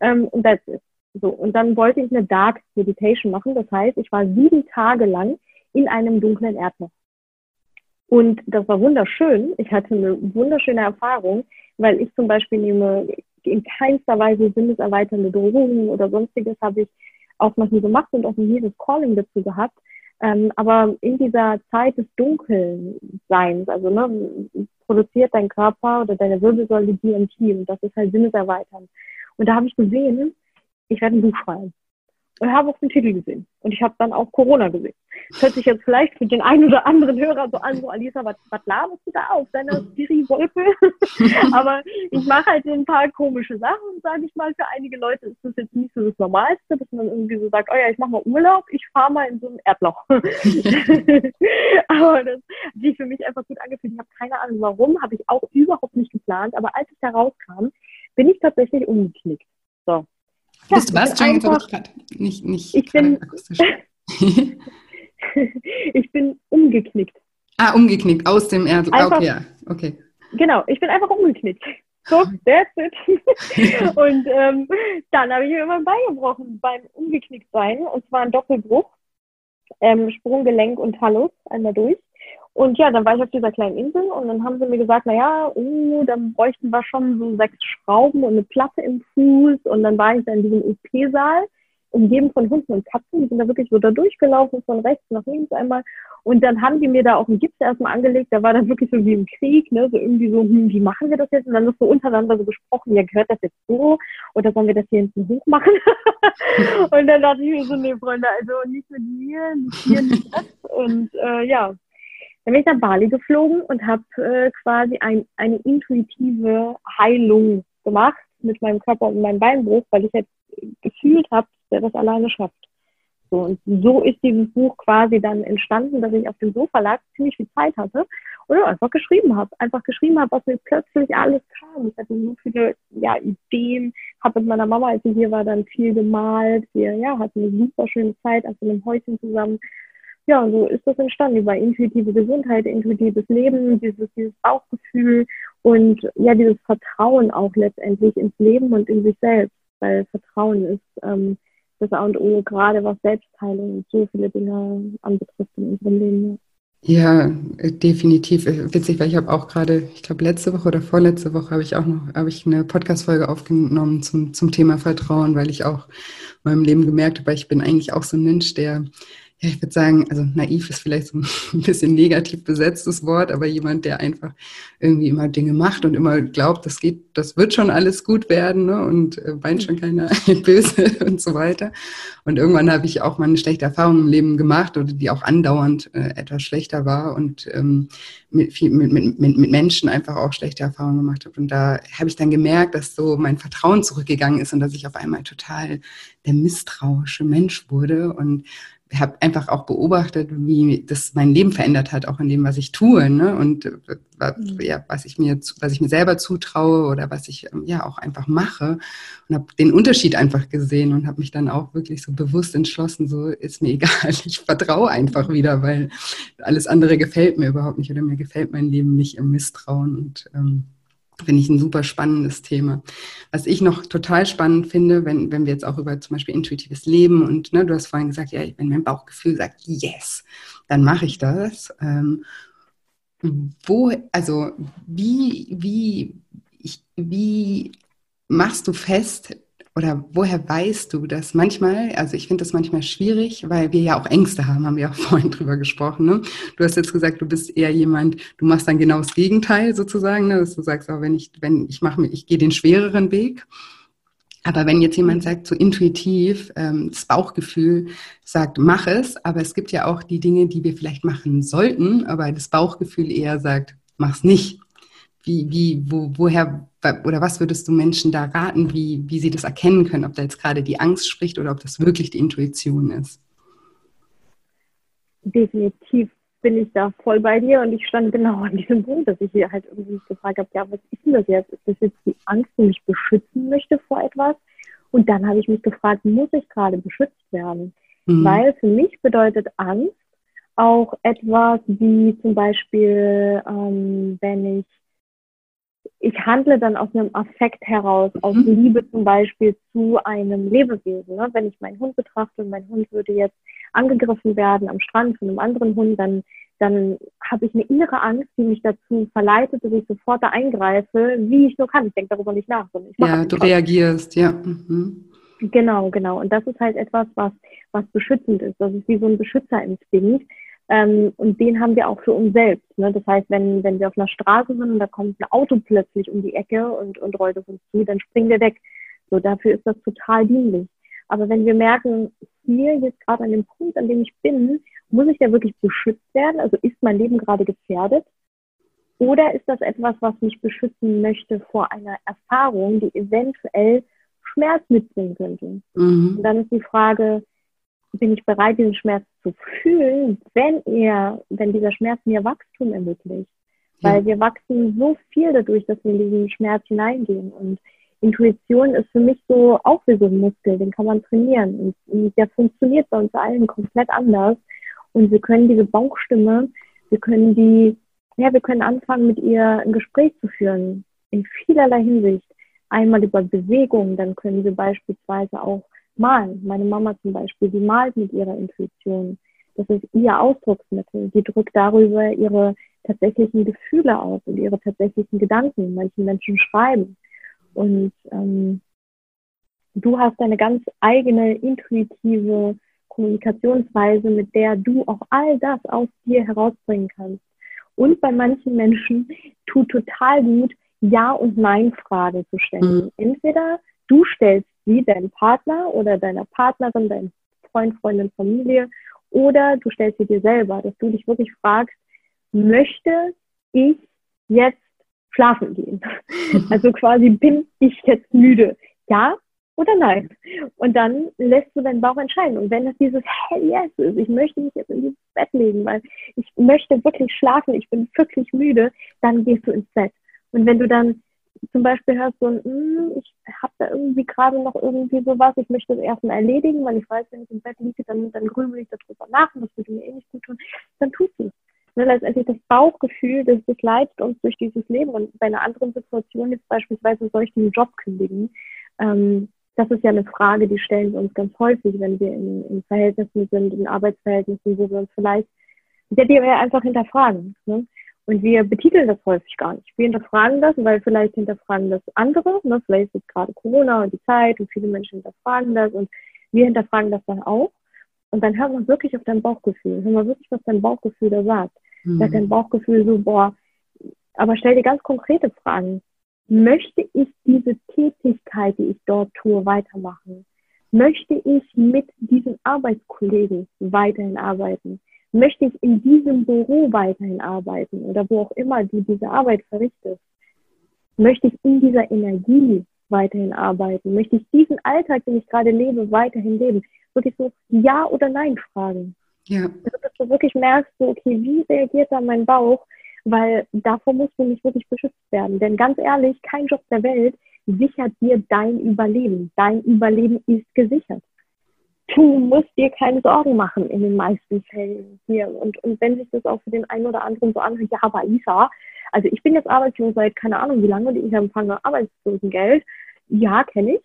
Ähm, und das ist so. Und dann wollte ich eine Dark Meditation machen. Das heißt, ich war sieben Tage lang in einem dunklen Erdloch. Und das war wunderschön. Ich hatte eine wunderschöne Erfahrung, weil ich zum Beispiel nehme in keinster Weise sinneserweiternde Drogen oder sonstiges habe ich auch noch nie gemacht und auch nie das Calling dazu gehabt. Ähm, aber in dieser Zeit des Dunkelseins, also ne, produziert dein Körper oder deine Wirbelsäule DMT und das ist halt sinneserweiternd. Und da habe ich gesehen, ich werde ein Buch schreiben und habe auch den Titel gesehen. Und ich habe dann auch Corona gesehen. Das hört sich jetzt vielleicht für den einen oder anderen Hörer so an, so Alisa, was, was laberst du da auf deiner Siri-Wolke? Aber ich mache halt ein paar komische Sachen, sage ich mal. Für einige Leute ist das jetzt nicht so das Normalste, dass man irgendwie so sagt, oh ja, ich mache mal Urlaub, ich fahre mal in so ein Erdloch. aber das hat sich für mich einfach gut angefühlt. Ich habe keine Ahnung warum, habe ich auch überhaupt nicht geplant. Aber als ich da rauskam, bin ich tatsächlich umgeknickt. So, ja, Bist du was? Einfach, nicht, nicht ich bin, ich bin umgeknickt. Ah, umgeknickt, aus dem Erd. Einfach, okay, ja. okay. Genau, ich bin einfach umgeknickt. So, that's it. und ähm, dann habe ich mir immer ein Bein gebrochen beim Umgeknicktsein. Und zwar ein Doppelbruch. Ähm, Sprunggelenk und Talus einmal durch. Und ja, dann war ich auf dieser kleinen Insel und dann haben sie mir gesagt, naja, uh, dann bräuchten wir schon so sechs Schrauben und eine Platte im Fuß. Und dann war ich da in diesem OP-Saal, umgeben von Hunden und Katzen. Die sind da wirklich so da durchgelaufen, von rechts nach links einmal. Und dann haben die mir da auch einen Gips erstmal angelegt. Da war das wirklich so wie im Krieg, ne? so irgendwie so, hm, wie machen wir das jetzt? Und dann ist so untereinander so gesprochen, ja, gehört das jetzt so? Oder sollen wir das hier hinten hoch machen? und dann dachte ich mir so, nee, Freunde, also nicht mit mir, nicht hier, nicht das. Und äh, ja, dann bin ich nach Bali geflogen und habe äh, quasi ein, eine intuitive Heilung gemacht mit meinem Körper und meinem Beinbruch, weil ich jetzt gefühlt habe, dass er das alleine schafft. So, und so ist dieses Buch quasi dann entstanden, dass ich auf dem Sofa lag, ziemlich viel Zeit hatte und einfach geschrieben habe. Einfach geschrieben habe, was mir plötzlich alles kam. Ich hatte so viele ja, Ideen, habe mit meiner Mama, als sie hier war, dann viel gemalt. Wir ja, hatten eine super schöne Zeit auf einem Häuschen zusammen ja, so ist das entstanden über intuitive Gesundheit, intuitives Leben, dieses, dieses Bauchgefühl und ja, dieses Vertrauen auch letztendlich ins Leben und in sich selbst, weil Vertrauen ist ähm, das A und O, gerade was Selbstheilung und so viele Dinge anbetrifft in unserem Leben. Ja, definitiv. Witzig, weil ich habe auch gerade, ich glaube letzte Woche oder vorletzte Woche habe ich auch noch, habe ich eine Podcast-Folge aufgenommen zum, zum Thema Vertrauen, weil ich auch in meinem Leben gemerkt habe, ich bin eigentlich auch so ein Mensch, der ja, ich würde sagen, also naiv ist vielleicht so ein bisschen negativ besetztes Wort, aber jemand, der einfach irgendwie immer Dinge macht und immer glaubt, das geht, das wird schon alles gut werden ne? und äh, weint schon keiner böse und so weiter. Und irgendwann habe ich auch mal eine schlechte Erfahrung im Leben gemacht oder die auch andauernd äh, etwas schlechter war und ähm, mit, viel, mit, mit, mit Menschen einfach auch schlechte Erfahrungen gemacht habe. Und da habe ich dann gemerkt, dass so mein Vertrauen zurückgegangen ist und dass ich auf einmal total der misstrauische Mensch wurde und habe einfach auch beobachtet, wie das mein Leben verändert hat, auch in dem, was ich tue, ne? Und äh, mhm. ja, was ich mir, was ich mir selber zutraue oder was ich ähm, ja auch einfach mache und habe den Unterschied einfach gesehen und habe mich dann auch wirklich so bewusst entschlossen, so ist mir egal, ich vertraue einfach wieder, weil alles andere gefällt mir überhaupt nicht oder mir gefällt mein Leben nicht im Misstrauen und ähm, Finde ich ein super spannendes Thema. Was ich noch total spannend finde, wenn, wenn wir jetzt auch über zum Beispiel intuitives Leben und ne, du hast vorhin gesagt, ja, wenn mein Bauchgefühl sagt, yes, dann mache ich das. Ähm, wo, also wie, wie, ich, wie machst du fest, oder woher weißt du das manchmal? Also ich finde das manchmal schwierig, weil wir ja auch Ängste haben, haben wir auch vorhin drüber gesprochen. Ne? Du hast jetzt gesagt, du bist eher jemand, du machst dann genau das Gegenteil sozusagen, ne? dass du sagst, auch wenn ich, wenn ich mache, ich gehe den schwereren Weg. Aber wenn jetzt jemand sagt, so intuitiv, ähm, das Bauchgefühl sagt, mach es, aber es gibt ja auch die Dinge, die wir vielleicht machen sollten, aber das Bauchgefühl eher sagt, mach's nicht. Wie, wie, wo, woher oder was würdest du Menschen da raten, wie, wie sie das erkennen können, ob da jetzt gerade die Angst spricht oder ob das wirklich die Intuition ist? Definitiv bin ich da voll bei dir und ich stand genau an diesem Punkt, dass ich hier halt irgendwie gefragt habe, ja, was ist denn das jetzt? Ist das jetzt die Angst, die mich beschützen möchte vor etwas? Und dann habe ich mich gefragt, muss ich gerade beschützt werden? Mhm. Weil für mich bedeutet Angst auch etwas wie zum Beispiel, ähm, wenn ich ich handle dann aus einem Affekt heraus, aus mhm. Liebe zum Beispiel zu einem Lebewesen. Ne? Wenn ich meinen Hund betrachte und mein Hund würde jetzt angegriffen werden am Strand von einem anderen Hund, dann, dann habe ich eine innere Angst, die mich dazu verleitet, dass ich sofort da eingreife, wie ich nur kann. Ich denke darüber nicht nach. ja, du reagierst, ja. Mhm. Genau, genau. Und das ist halt etwas, was, was beschützend ist. Das ist wie so ein Beschützerinstinkt. Ähm, und den haben wir auch für uns selbst. Ne? Das heißt, wenn, wenn wir auf einer Straße sind und da kommt ein Auto plötzlich um die Ecke und, und rollt auf uns zu, dann springen wir weg. So, dafür ist das total dienlich. Aber wenn wir merken, hier jetzt gerade an dem Punkt, an dem ich bin, muss ich ja wirklich beschützt werden? Also ist mein Leben gerade gefährdet? Oder ist das etwas, was mich beschützen möchte vor einer Erfahrung, die eventuell Schmerz mitbringen könnte? Mhm. Und dann ist die Frage, bin ich bereit, diesen Schmerz zu fühlen, wenn er, wenn dieser Schmerz mir Wachstum ermöglicht? Weil ja. wir wachsen so viel dadurch, dass wir in diesen Schmerz hineingehen. Und Intuition ist für mich so auch wie so ein Muskel, den kann man trainieren. Und der funktioniert bei uns allen komplett anders. Und wir können diese Bauchstimme, wir können die, ja, wir können anfangen, mit ihr ein Gespräch zu führen. In vielerlei Hinsicht. Einmal über Bewegung, dann können wir beispielsweise auch malen. Meine Mama zum Beispiel, die malt mit ihrer Intuition. Das ist ihr Ausdrucksmittel. Die drückt darüber ihre tatsächlichen Gefühle aus und ihre tatsächlichen Gedanken. Manche Menschen schreiben. Und ähm, du hast eine ganz eigene intuitive Kommunikationsweise, mit der du auch all das aus dir herausbringen kannst. Und bei manchen Menschen tut total gut, Ja- und Nein-Fragen zu stellen. Mhm. Entweder du stellst sie deinem Partner oder deiner Partnerin, deinem Freund, Freundin, Familie, oder du stellst sie dir selber, dass du dich wirklich fragst, möchte ich jetzt schlafen gehen. Also quasi bin ich jetzt müde? Ja oder nein? Und dann lässt du deinen Bauch entscheiden. Und wenn das dieses Hell yes ist, ich möchte mich jetzt in dieses Bett legen, weil ich möchte wirklich schlafen, ich bin wirklich müde, dann gehst du ins Bett. Und wenn du dann zum Beispiel hörst so, hm, ich habe da irgendwie gerade noch irgendwie sowas, ich möchte das erstmal erledigen, weil ich weiß, wenn ich im Bett liege, dann, dann grübel ich darüber nach und das würde mir eh nicht gut tun, dann tust du es ne, letztendlich das Bauchgefühl, das, das leitet uns durch dieses Leben. Und bei einer anderen Situation jetzt beispielsweise soll ich den Job kündigen. Ähm, das ist ja eine Frage, die stellen wir uns ganz häufig, wenn wir in, in Verhältnissen sind, in Arbeitsverhältnissen, wo wir uns vielleicht, der die wir einfach hinterfragen. Ne? Und wir betiteln das häufig gar nicht. Wir hinterfragen das, weil vielleicht hinterfragen das andere. Ne? Vielleicht ist gerade Corona und die Zeit und viele Menschen hinterfragen das und wir hinterfragen das dann auch. Und dann hör mal wirklich auf dein Bauchgefühl. Hör mal wirklich, was dein Bauchgefühl da sagt. Mhm. Sagt dein Bauchgefühl so, boah, aber stell dir ganz konkrete Fragen. Möchte ich diese Tätigkeit, die ich dort tue, weitermachen? Möchte ich mit diesen Arbeitskollegen weiterhin arbeiten? Möchte ich in diesem Büro weiterhin arbeiten oder wo auch immer du diese Arbeit verrichtest? Möchte ich in dieser Energie weiterhin arbeiten? Möchte ich diesen Alltag, den ich gerade lebe, weiterhin leben? wirklich so Ja oder Nein fragen. Ja. Also, dass du wirklich merkst, so, okay, wie reagiert da mein Bauch? Weil davor musst du nicht wirklich beschützt werden. Denn ganz ehrlich, kein Job der Welt sichert dir dein Überleben. Dein Überleben ist gesichert. Du musst dir keine Sorgen machen in den meisten Fällen hier. Und, und wenn sich das auch für den einen oder anderen so anhört, ja, aber Isa, also ich bin jetzt arbeitslos seit keine Ahnung wie lange und ich empfange Arbeitslosengeld. Ja, kenne ich.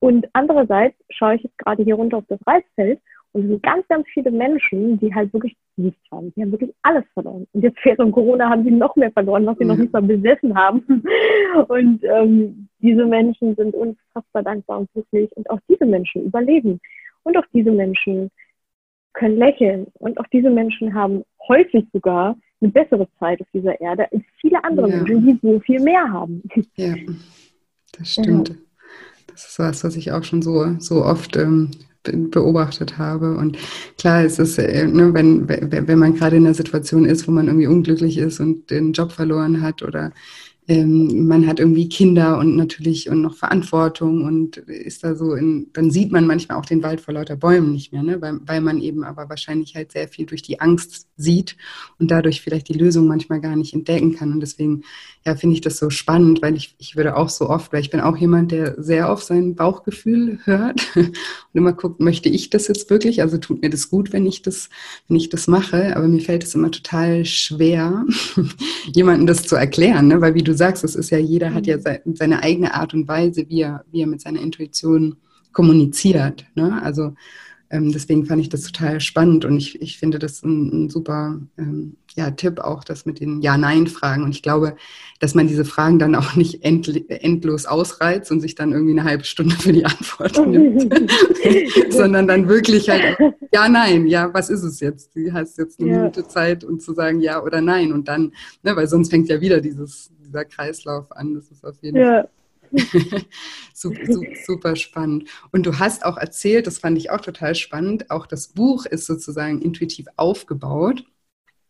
Und andererseits schaue ich jetzt gerade hier runter auf das Reisfeld und es sind ganz, ganz viele Menschen, die halt wirklich nichts haben. Die haben wirklich alles verloren. Und jetzt während Corona haben sie noch mehr verloren, was sie noch nicht mal besessen haben. Und ähm, diese Menschen sind unfassbar dankbar und glücklich. Und auch diese Menschen überleben. Und auch diese Menschen können lächeln. Und auch diese Menschen haben häufig sogar eine bessere Zeit auf dieser Erde als viele andere ja. Menschen, die so viel mehr haben. Ja, das stimmt. Ja. Das ist was, was ich auch schon so, so oft ähm, beobachtet habe. Und klar, es ist, äh, ne, wenn, wenn man gerade in einer Situation ist, wo man irgendwie unglücklich ist und den Job verloren hat oder ähm, man hat irgendwie Kinder und natürlich und noch Verantwortung und ist da so in, dann sieht man manchmal auch den Wald vor lauter Bäumen nicht mehr, ne? weil, weil man eben aber wahrscheinlich halt sehr viel durch die Angst sieht und dadurch vielleicht die Lösung manchmal gar nicht entdecken kann. Und deswegen, ja, finde ich das so spannend, weil ich, ich würde auch so oft, weil ich bin auch jemand, der sehr auf sein Bauchgefühl hört und immer guckt, möchte ich das jetzt wirklich? Also tut mir das gut, wenn ich das, wenn ich das mache, aber mir fällt es immer total schwer, jemandem das zu erklären, ne? weil wie du sagst, es ist ja, jeder hat ja mhm. seine eigene Art und Weise, wie er, wie er mit seiner Intuition kommuniziert. Ne? Also ähm, deswegen fand ich das total spannend und ich, ich finde das ein, ein super ähm, ja, Tipp auch, das mit den Ja-Nein-Fragen. Und ich glaube, dass man diese Fragen dann auch nicht end, endlos ausreizt und sich dann irgendwie eine halbe Stunde für die Antwort nimmt, sondern dann wirklich halt Ja, Nein, ja, was ist es jetzt? Du hast jetzt eine ja. Minute Zeit, um zu sagen Ja oder Nein und dann, ne, weil sonst fängt ja wieder dieses, dieser Kreislauf an. Das ist auf jeden ja. Super, super, spannend. Und du hast auch erzählt, das fand ich auch total spannend, auch das Buch ist sozusagen intuitiv aufgebaut,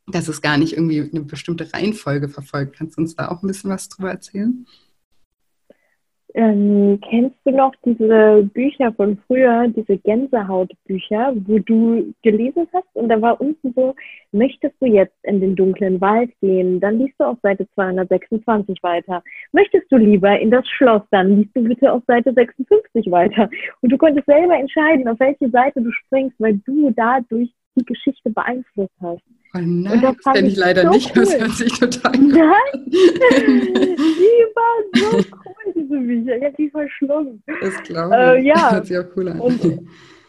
dass es gar nicht irgendwie eine bestimmte Reihenfolge verfolgt. Kannst du uns da auch ein bisschen was drüber erzählen? Ähm, kennst du noch diese Bücher von früher, diese Gänsehautbücher, wo du gelesen hast und da war unten so, möchtest du jetzt in den dunklen Wald gehen, dann liest du auf Seite 226 weiter. Möchtest du lieber in das Schloss, dann liest du bitte auf Seite 56 weiter. Und du konntest selber entscheiden, auf welche Seite du springst, weil du dadurch die Geschichte beeinflusst hast. Oh nein, das, das kenne ich leider so nicht. Cool. Das hört sich total gut Nein, die war so cool, diese Bücher. Ich habe die verschlungen. Das glaube ich. Äh, ja. Das hört sich auch cool an. Und,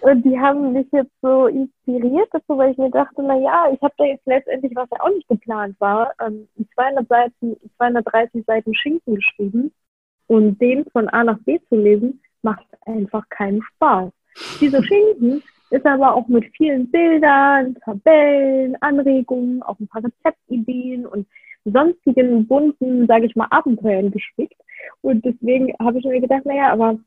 und, die haben mich jetzt so inspiriert, dazu, weil ich mir dachte, na ja, ich habe da jetzt letztendlich, was ja auch nicht geplant war, ähm, 200 Seiten, 230 Seiten Schinken geschrieben. Und den von A nach B zu lesen, macht einfach keinen Spaß. Diese Schinken ist aber auch mit vielen Bildern, Tabellen, Anregungen, auch ein paar Rezeptideen und sonstigen bunten, sage ich mal, Abenteuern gespickt. Und deswegen habe ich mir gedacht, naja, aber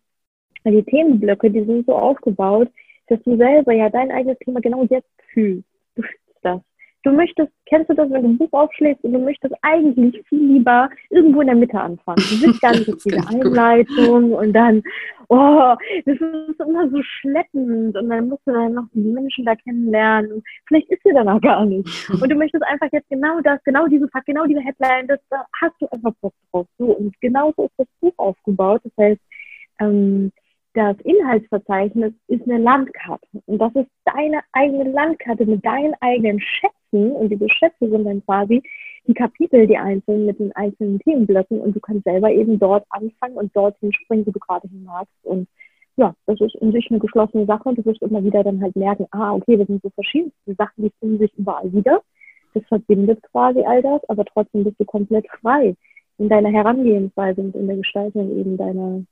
die Themenblöcke, die sind so aufgebaut, dass du selber ja dein eigenes Thema genau jetzt fühlst. Du fühlst das. Du möchtest, kennst du das, wenn du ein Buch aufschlägst und du möchtest eigentlich viel lieber irgendwo in der Mitte anfangen. Du willst gar nicht jetzt diese Einleitung und dann, oh, das ist immer so schleppend und dann musst du dann noch die Menschen da kennenlernen. Vielleicht ist sie dann auch gar nicht. Und du möchtest einfach jetzt genau das, genau diese Fakt, genau diese Headline, das da hast du einfach Bock drauf. So, und genauso ist das Buch aufgebaut. Das heißt, ähm, das Inhaltsverzeichnis ist eine Landkarte. Und das ist deine eigene Landkarte mit deinen eigenen Schätzen. Und diese Schätze sind dann quasi die Kapitel, die einzelnen mit den einzelnen Themenblöcken. Und du kannst selber eben dort anfangen und dorthin springen, wo du gerade hin magst. Und ja, das ist in sich eine geschlossene Sache. Und du wirst immer wieder dann halt merken, ah, okay, das sind so verschiedene Sachen, die finden sich überall wieder. Das verbindet quasi all das, aber trotzdem bist du komplett frei in deiner Herangehensweise und in der Gestaltung eben deiner,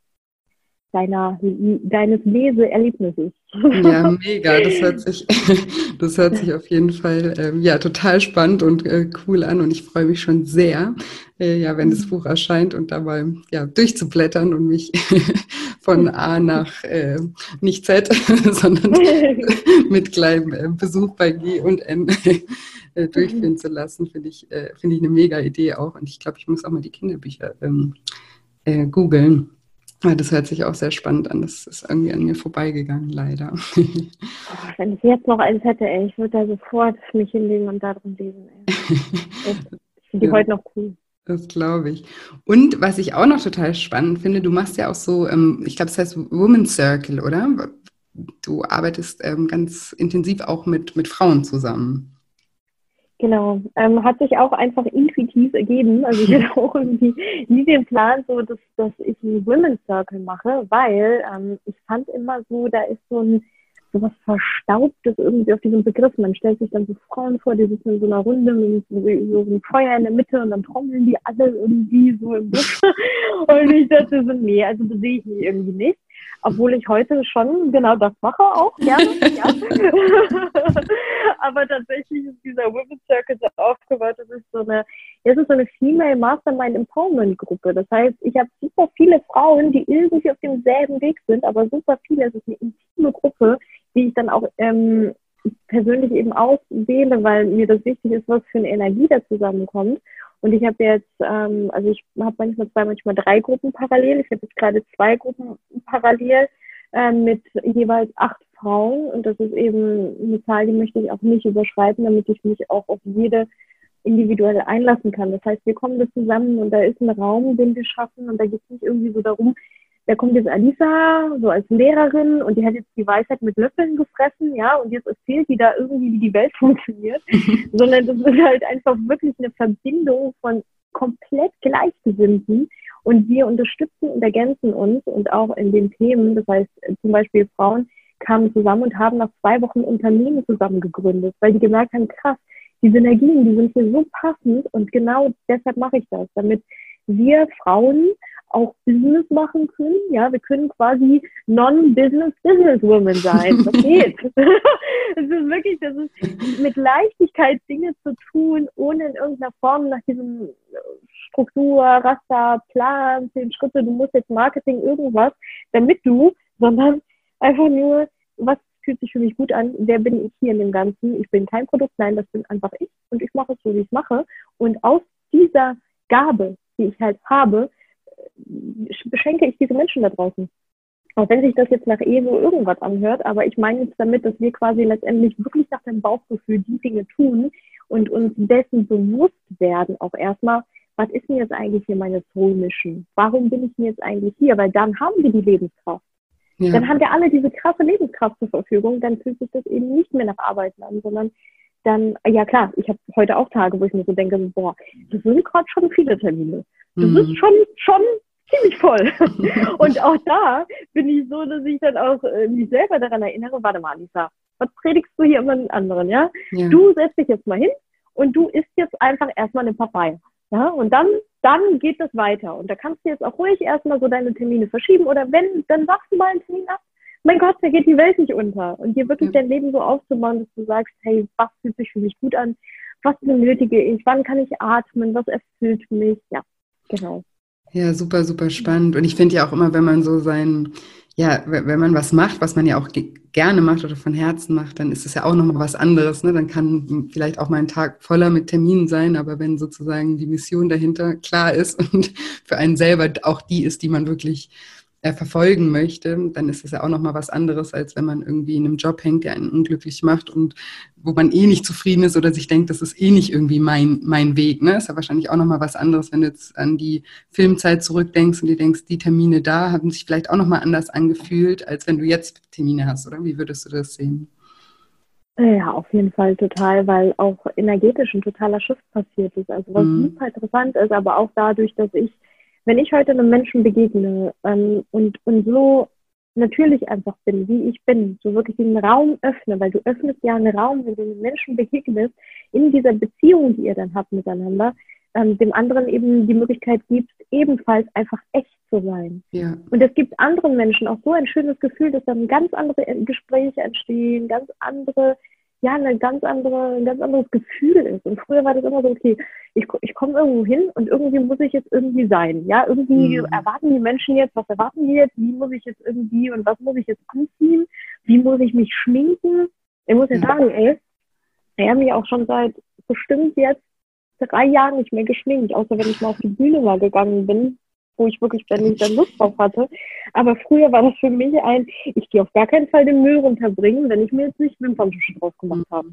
deiner, deines Leseerlebnisses. Ja, mega. Das hört sich, das hört sich auf jeden Fall ähm, ja, total spannend und äh, cool an und ich freue mich schon sehr, äh, ja, wenn das Buch erscheint und dabei ja, durchzublättern und mich von A nach äh, nicht Z, sondern mit kleinem äh, Besuch bei G und N äh, durchführen zu lassen, finde ich, äh, finde ich eine mega Idee auch. Und ich glaube, ich muss auch mal die Kinderbücher ähm, googeln das hört sich auch sehr spannend an. Das ist irgendwie an mir vorbeigegangen, leider. Wenn ich jetzt noch eins hätte, ey, ich würde da sofort mich hinlegen und da drin lesen. Ey. Ich finde die ja, heute noch cool. Das glaube ich. Und was ich auch noch total spannend finde, du machst ja auch so, ähm, ich glaube, es heißt Women's Circle, oder? Du arbeitest ähm, ganz intensiv auch mit, mit Frauen zusammen. Genau, ähm, hat sich auch einfach intuitiv ergeben. Also ich hatte auch irgendwie nie den Plan, so dass, dass ich einen Women's Circle mache, weil ähm, ich fand immer so, da ist so ein so was Verstaubtes irgendwie auf diesem Begriff. Man stellt sich dann so Frauen vor, die sitzen in so einer Runde mit so, so einem Feuer in der Mitte und dann trommeln die alle irgendwie so im Busch. und ich dachte so, nee, also das sehe ich mich irgendwie nicht. Obwohl ich heute schon genau das mache auch, gerne. ja. Aber tatsächlich ist dieser Women's Circle so aufgebaut, das ist so eine, das ist so eine Female Mastermind Empowerment Gruppe. Das heißt, ich habe super viele Frauen, die irgendwie auf demselben Weg sind, aber super viele, es ist eine intime Gruppe, die ich dann auch ähm, persönlich eben auswähle, weil mir das wichtig ist, was für eine Energie da zusammenkommt. Und ich habe jetzt, ähm, also ich habe manchmal zwei, manchmal drei Gruppen parallel. Ich habe jetzt gerade zwei Gruppen parallel äh, mit jeweils acht Frauen. Und das ist eben eine Zahl, die möchte ich auch nicht überschreiten, damit ich mich auch auf jede individuell einlassen kann. Das heißt, wir kommen da zusammen und da ist ein Raum, den wir schaffen und da geht es nicht irgendwie so darum, da kommt jetzt Alisa, so als Lehrerin, und die hat jetzt die Weisheit mit Löffeln gefressen, ja, und jetzt erzählt die da irgendwie, wie die Welt funktioniert, sondern das ist halt einfach wirklich eine Verbindung von komplett Gleichgesinnten und wir unterstützen und ergänzen uns und auch in den Themen, das heißt zum Beispiel Frauen, kamen zusammen und haben nach zwei Wochen Unternehmen zusammen gegründet, weil die gemerkt haben, krass, die Synergien, die sind hier so passend und genau deshalb mache ich das, damit wir Frauen auch Business machen können. Ja, wir können quasi non-business Businesswomen sein. Das geht. Es ist wirklich, das ist mit Leichtigkeit Dinge zu tun, ohne in irgendeiner Form nach diesem Struktur, Raster, Plan, zehn Schritte, du musst jetzt Marketing, irgendwas, damit du, sondern einfach nur, was fühlt sich für mich gut an, wer bin ich hier in dem Ganzen? Ich bin kein Produkt, nein, das bin einfach ich und ich mache es so, wie ich es mache. Und aus dieser Gabe, die ich halt habe, beschenke ich diese Menschen da draußen. Auch wenn sich das jetzt nach eh so irgendwas anhört, aber ich meine jetzt damit, dass wir quasi letztendlich wirklich nach dem Bauchgefühl die Dinge tun und uns dessen bewusst werden, auch erstmal, was ist mir jetzt eigentlich hier meine Soul Mission? Warum bin ich mir jetzt eigentlich hier? Weil dann haben wir die Lebenskraft. Ja. Dann haben wir alle diese krasse Lebenskraft zur Verfügung, dann fühlt sich das eben nicht mehr nach Arbeiten an, sondern dann, ja klar, ich habe heute auch Tage, wo ich mir so denke, boah, das sind gerade schon viele Termine. Das mhm. ist schon, schon ziemlich voll. und auch da bin ich so, dass ich dann auch äh, mich selber daran erinnere, warte mal, Lisa, was predigst du hier immer den anderen, ja? ja? Du setzt dich jetzt mal hin und du isst jetzt einfach erstmal eine Papaya. Ja, und dann, dann geht das weiter. Und da kannst du jetzt auch ruhig erstmal so deine Termine verschieben. Oder wenn, dann sagst du mal einen Termin ab. Mein Gott, da geht die Welt nicht unter. Und dir wirklich ja. dein Leben so aufzubauen, dass du sagst, hey, was fühlt sich für mich gut an? Was benötige ich? Wann kann ich atmen? Was erfüllt mich? Ja, genau. Ja, super, super spannend. Und ich finde ja auch immer, wenn man so sein, ja, wenn man was macht, was man ja auch gerne macht oder von Herzen macht, dann ist es ja auch nochmal was anderes. Ne? Dann kann vielleicht auch mal ein Tag voller mit Terminen sein, aber wenn sozusagen die Mission dahinter klar ist und für einen selber auch die ist, die man wirklich äh, verfolgen möchte, dann ist es ja auch nochmal was anderes, als wenn man irgendwie in einem Job hängt, der einen unglücklich macht und wo man eh nicht zufrieden ist oder sich denkt, das ist eh nicht irgendwie mein, mein Weg. Ne? Ist ja wahrscheinlich auch nochmal was anderes, wenn du jetzt an die Filmzeit zurückdenkst und dir denkst, die Termine da haben sich vielleicht auch nochmal anders angefühlt, als wenn du jetzt Termine hast, oder? Wie würdest du das sehen? Ja, auf jeden Fall total, weil auch energetisch ein totaler Shift passiert ist. Also was mhm. super interessant ist, aber auch dadurch, dass ich wenn ich heute einem Menschen begegne ähm, und, und so natürlich einfach bin, wie ich bin, so wirklich den Raum öffne, weil du öffnest ja einen Raum, wenn du einem Menschen begegnest, in dieser Beziehung, die ihr dann habt miteinander, ähm, dem anderen eben die Möglichkeit gibst, ebenfalls einfach echt zu sein. Ja. Und es gibt anderen Menschen auch so ein schönes Gefühl, dass dann ganz andere Gespräche entstehen, ganz andere ja eine ganz andere, ein ganz anderes Gefühl ist. Und früher war das immer so, okay, ich, ich komme irgendwo hin und irgendwie muss ich jetzt irgendwie sein. Ja, irgendwie mhm. erwarten die Menschen jetzt, was erwarten die jetzt, wie muss ich jetzt irgendwie und was muss ich jetzt anziehen, wie muss ich mich schminken. Ich muss ja sagen, ey, ich habe mich auch schon seit bestimmt jetzt drei Jahren nicht mehr geschminkt, außer wenn ich mal auf die Bühne mal gegangen bin wo ich wirklich ständig dann Lust drauf hatte. Aber früher war das für mich ein, ich gehe auf gar keinen Fall den Müll runterbringen, wenn ich mir jetzt nicht Wimperntusche drauf gemacht habe.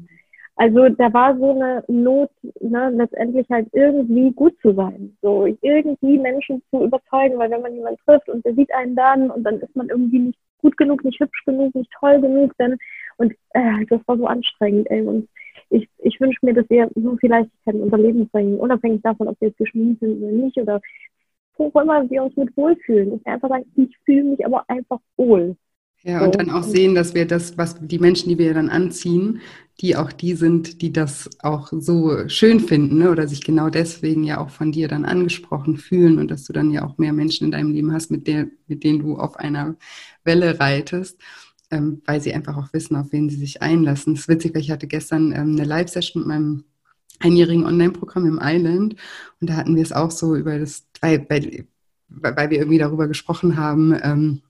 Also da war so eine Not, ne, letztendlich halt irgendwie gut zu sein. So irgendwie Menschen zu überzeugen, weil wenn man jemanden trifft und der sieht einen dann und dann ist man irgendwie nicht gut genug, nicht hübsch genug, nicht toll genug, dann und äh, das war so anstrengend, ey. Und ich, ich wünsche mir, dass wir so viel Leichtigkeit in unser Leben bringen, unabhängig davon, ob wir jetzt geschminkt sind oder nicht oder wo immer wir uns mit wohlfühlen. Ich einfach sagen, ich fühle mich aber einfach wohl. Ja, und dann auch sehen, dass wir das, was die Menschen, die wir dann anziehen, die auch die sind, die das auch so schön finden ne? oder sich genau deswegen ja auch von dir dann angesprochen fühlen und dass du dann ja auch mehr Menschen in deinem Leben hast, mit, der, mit denen du auf einer Welle reitest, ähm, weil sie einfach auch wissen, auf wen sie sich einlassen. Das ist witzig, weil ich hatte gestern ähm, eine Live-Session mit meinem einjährigen Online-Programm im Island. Und da hatten wir es auch so über das, weil, weil, weil wir irgendwie darüber gesprochen haben, ähm,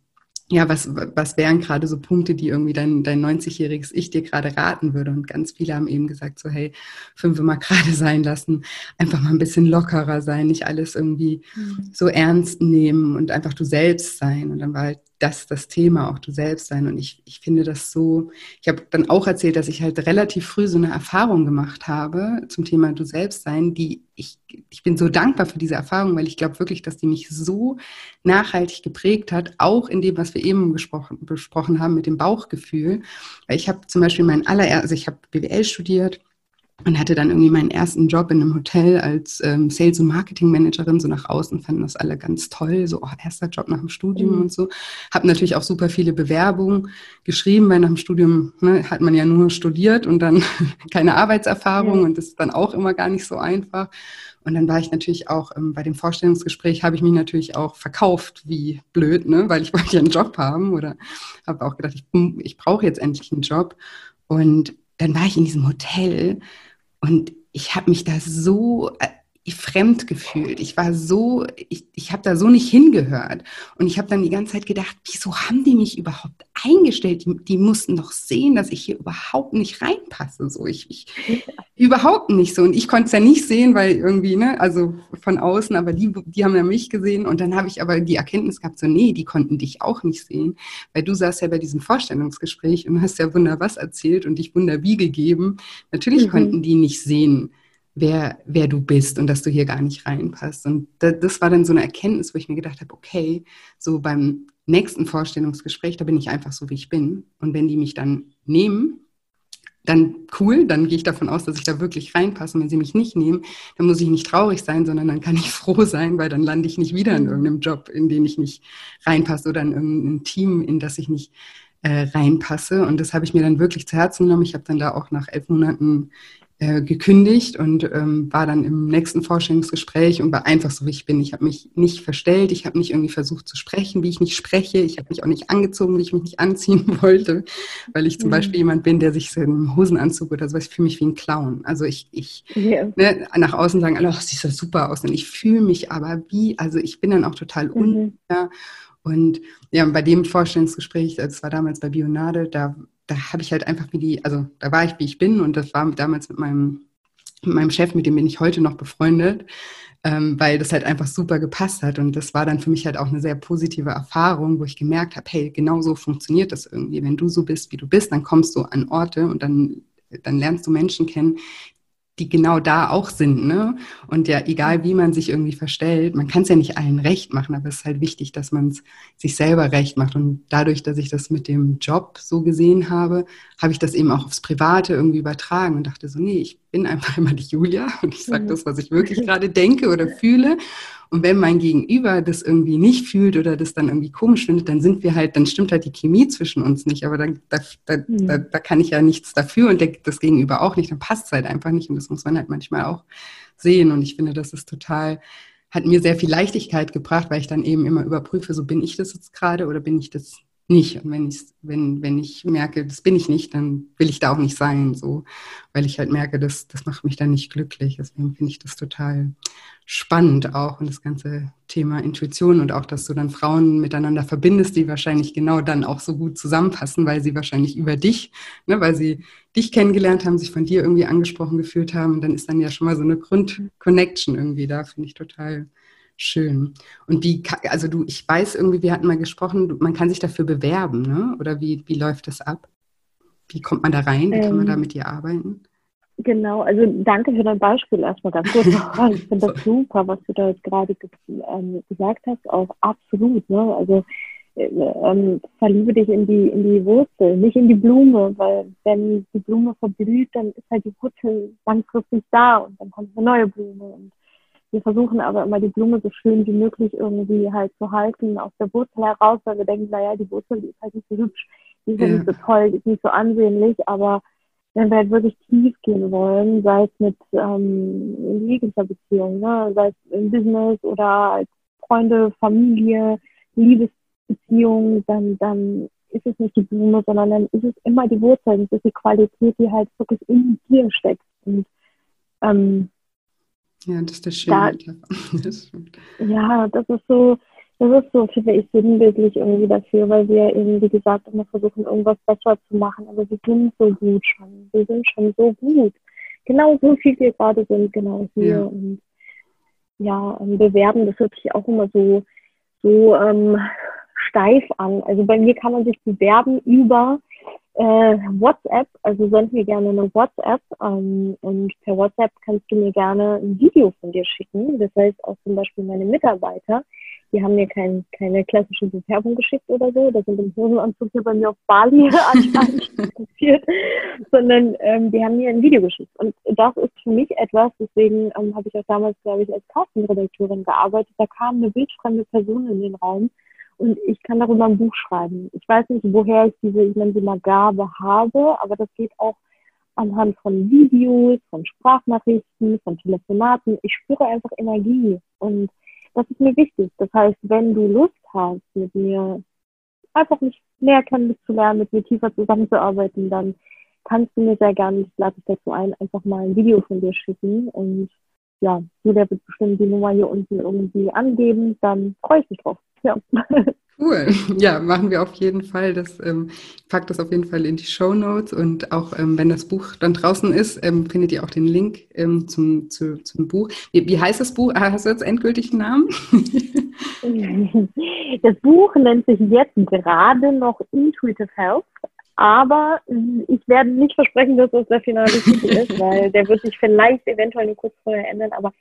ja, was, was wären gerade so Punkte, die irgendwie dein, dein 90-jähriges Ich dir gerade raten würde? Und ganz viele haben eben gesagt, so, hey, fünf mal gerade sein lassen, einfach mal ein bisschen lockerer sein, nicht alles irgendwie mhm. so ernst nehmen und einfach du selbst sein. Und dann war halt das das Thema, auch du selbst sein. Und ich, ich finde das so, ich habe dann auch erzählt, dass ich halt relativ früh so eine Erfahrung gemacht habe zum Thema du selbst sein, die ich, ich bin so dankbar für diese Erfahrung, weil ich glaube wirklich, dass die mich so nachhaltig geprägt hat, auch in dem, was wir eben gesprochen, besprochen haben mit dem Bauchgefühl. Weil ich habe zum Beispiel mein allererst, also ich habe BWL studiert, und hatte dann irgendwie meinen ersten Job in einem Hotel als ähm, Sales- und Marketing-Managerin, so nach außen fanden das alle ganz toll, so oh, erster Job nach dem Studium mhm. und so. Habe natürlich auch super viele Bewerbungen geschrieben, weil nach dem Studium ne, hat man ja nur studiert und dann keine Arbeitserfahrung mhm. und das ist dann auch immer gar nicht so einfach. Und dann war ich natürlich auch ähm, bei dem Vorstellungsgespräch, habe ich mich natürlich auch verkauft wie blöd, ne? weil ich wollte ja einen Job haben oder habe auch gedacht, ich, ich brauche jetzt endlich einen Job. Und dann war ich in diesem Hotel und ich habe mich da so äh, fremd gefühlt. Ich war so, ich, ich habe da so nicht hingehört. Und ich habe dann die ganze Zeit gedacht, wieso haben die mich überhaupt eingestellt? Die, die mussten doch sehen, dass ich hier überhaupt nicht reinpasse. So, ich, ich überhaupt nicht so. Und ich konnte es ja nicht sehen, weil irgendwie, ne, also von außen, aber die, die haben ja mich gesehen. Und dann habe ich aber die Erkenntnis gehabt, so, nee, die konnten dich auch nicht sehen. Weil du saßt ja bei diesem Vorstellungsgespräch und hast ja wunder was erzählt und dich wunder wie gegeben. Natürlich mhm. konnten die nicht sehen, wer, wer du bist und dass du hier gar nicht reinpasst. Und das war dann so eine Erkenntnis, wo ich mir gedacht habe, okay, so beim nächsten Vorstellungsgespräch, da bin ich einfach so, wie ich bin. Und wenn die mich dann nehmen, dann cool, dann gehe ich davon aus, dass ich da wirklich reinpasse. Und wenn sie mich nicht nehmen, dann muss ich nicht traurig sein, sondern dann kann ich froh sein, weil dann lande ich nicht wieder in irgendeinem Job, in den ich nicht reinpasse oder in irgendeinem Team, in das ich nicht äh, reinpasse. Und das habe ich mir dann wirklich zu Herzen genommen. Ich habe dann da auch nach elf Monaten äh, gekündigt und ähm, war dann im nächsten Vorstellungsgespräch und war einfach so, wie ich bin. Ich habe mich nicht verstellt, ich habe nicht irgendwie versucht zu sprechen, wie ich nicht spreche. Ich habe mich auch nicht angezogen, wie ich mich nicht anziehen wollte, weil ich zum mhm. Beispiel jemand bin, der sich so im Hosenanzug oder so, ich fühle mich wie ein Clown. Also ich, ich yeah. ne, nach außen sagen alle, oh, siehst du super aus. Und ich fühle mich aber wie, also ich bin dann auch total mhm. unsicher. Und ja, bei dem Vorstellungsgespräch, das war damals bei Bionade, da da habe ich halt einfach wie die, also da war ich, wie ich bin und das war damals mit meinem, mit meinem Chef, mit dem bin ich heute noch befreundet, ähm, weil das halt einfach super gepasst hat und das war dann für mich halt auch eine sehr positive Erfahrung, wo ich gemerkt habe, hey, genau so funktioniert das irgendwie. Wenn du so bist, wie du bist, dann kommst du an Orte und dann dann lernst du Menschen kennen, die genau da auch sind. Ne? Und ja, egal wie man sich irgendwie verstellt, man kann es ja nicht allen recht machen, aber es ist halt wichtig, dass man es sich selber recht macht. Und dadurch, dass ich das mit dem Job so gesehen habe, habe ich das eben auch aufs Private irgendwie übertragen und dachte so, nee, ich bin einfach immer die Julia und ich sage das, was ich wirklich gerade denke oder fühle. Und wenn mein Gegenüber das irgendwie nicht fühlt oder das dann irgendwie komisch findet, dann sind wir halt, dann stimmt halt die Chemie zwischen uns nicht. Aber da, da, da, mhm. da, da kann ich ja nichts dafür und der, das Gegenüber auch nicht. Dann passt es halt einfach nicht. Und das muss man halt manchmal auch sehen. Und ich finde, das ist total, hat mir sehr viel Leichtigkeit gebracht, weil ich dann eben immer überprüfe, so bin ich das jetzt gerade oder bin ich das nicht. Und wenn ich, wenn, wenn ich merke, das bin ich nicht, dann will ich da auch nicht sein, so, weil ich halt merke, das, das macht mich dann nicht glücklich. Deswegen finde ich das total spannend auch und das ganze Thema Intuition und auch, dass du dann Frauen miteinander verbindest, die wahrscheinlich genau dann auch so gut zusammenpassen, weil sie wahrscheinlich über dich, ne, weil sie dich kennengelernt haben, sich von dir irgendwie angesprochen gefühlt haben. Und dann ist dann ja schon mal so eine Grundconnection irgendwie da, finde ich total schön. Und wie, also du, ich weiß irgendwie, wir hatten mal gesprochen, man kann sich dafür bewerben, ne? Oder wie, wie läuft das ab? Wie kommt man da rein? Wie kann man da ähm, mit dir arbeiten? Genau, also danke für dein Beispiel erstmal ganz kurz. ich finde das super, was du da jetzt gerade ähm, gesagt hast, auch absolut. Ne? Also äh, ähm, verliebe dich in die, in die Wurzel, nicht in die Blume, weil wenn die Blume verblüht, dann ist halt die Wurzel langfristig da und dann kommt eine neue Blume. Und wir versuchen aber immer die Blume so schön wie möglich irgendwie halt zu halten aus der Wurzel heraus, weil wir denken, naja, die Wurzel, die ist halt nicht so hübsch, die ist ja. nicht so toll, die ist nicht so ansehnlich, aber wenn wir halt wirklich tief gehen wollen, sei es mit ähm, in jeglicher Beziehung, ne? sei es im Business oder als Freunde, Familie, Liebesbeziehung, dann, dann ist es nicht die Blume, sondern dann ist es immer die Wurzel, das ist die Qualität, die halt wirklich in dir steckt. Und ähm, ja, das ist das Schöne. Da, ja, das ist so, das ist so, finde ich, sinnbildlich irgendwie dafür, weil wir eben, wie gesagt, immer versuchen, irgendwas besser zu machen. Aber wir sind so gut schon. Wir sind schon so gut. Genau so viel wir gerade sind, genau hier. Ja. Und ja, ähm, bewerben, das hört sich auch immer so, so ähm, steif an. Also bei mir kann man sich bewerben über äh, WhatsApp, also send mir gerne eine WhatsApp ähm, und per WhatsApp kannst du mir gerne ein Video von dir schicken. Das heißt auch zum Beispiel meine Mitarbeiter, die haben mir kein, keine klassische Bewerbung geschickt oder so. Da sind im Hosenanzug hier bei mir auf Bali anscheinend passiert, sondern ähm, die haben mir ein Video geschickt. Und das ist für mich etwas, deswegen ähm, habe ich auch damals, glaube ich, als Casting-Redakteurin gearbeitet. Da kam eine wildfremde Person in den Raum und ich kann darüber ein Buch schreiben. Ich weiß nicht, woher ich diese, ich nenne sie mal Gabe habe, aber das geht auch anhand von Videos, von Sprachnachrichten, von Telefonaten. Ich spüre einfach Energie und das ist mir wichtig. Das heißt, wenn du Lust hast, mit mir einfach mich näher kennenzulernen, mit mir tiefer zusammenzuarbeiten, dann kannst du mir sehr gerne, ich lade dich dazu ein, einfach mal ein Video von dir schicken und ja, jeder wird bestimmt die Nummer hier unten irgendwie angeben, dann freue ich mich drauf. Ja. Cool. Ja, machen wir auf jeden Fall. Das ähm, packt das auf jeden Fall in die Show Notes und auch ähm, wenn das Buch dann draußen ist, ähm, findet ihr auch den Link ähm, zum, zu, zum Buch. Wie, wie heißt das Buch? Ah, hast du jetzt endgültig einen Namen? das Buch nennt sich jetzt gerade noch Intuitive Health, aber ich werde nicht versprechen, dass das der finale Titel ist, weil der wird sich vielleicht eventuell nur kurz vorher ändern, aber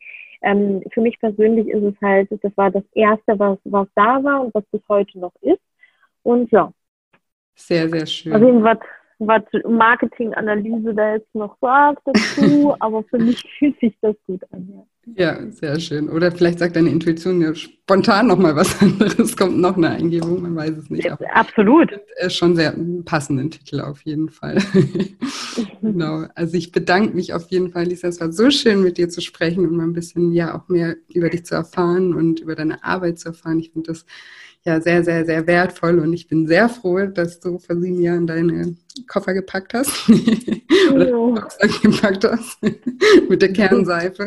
ähm, für mich persönlich ist es halt, das war das Erste, was, was da war und was bis heute noch ist. Und ja. Sehr, sehr schön. Also irgendwas, was Marketinganalyse da jetzt noch sagt dazu, aber für mich fühlt sich das gut an. Ja. Ja, sehr schön. Oder vielleicht sagt deine Intuition ja spontan nochmal was anderes, kommt noch eine Eingebung, man weiß es nicht. Absolut. Ist schon sehr passenden Titel auf jeden Fall. genau. Also ich bedanke mich auf jeden Fall, Lisa. Es war so schön, mit dir zu sprechen und mal ein bisschen ja auch mehr über dich zu erfahren und über deine Arbeit zu erfahren. Ich finde das ja sehr, sehr, sehr wertvoll und ich bin sehr froh, dass du vor sieben Jahren deine Koffer gepackt hast oder oh. gepackt hast mit der Kernseife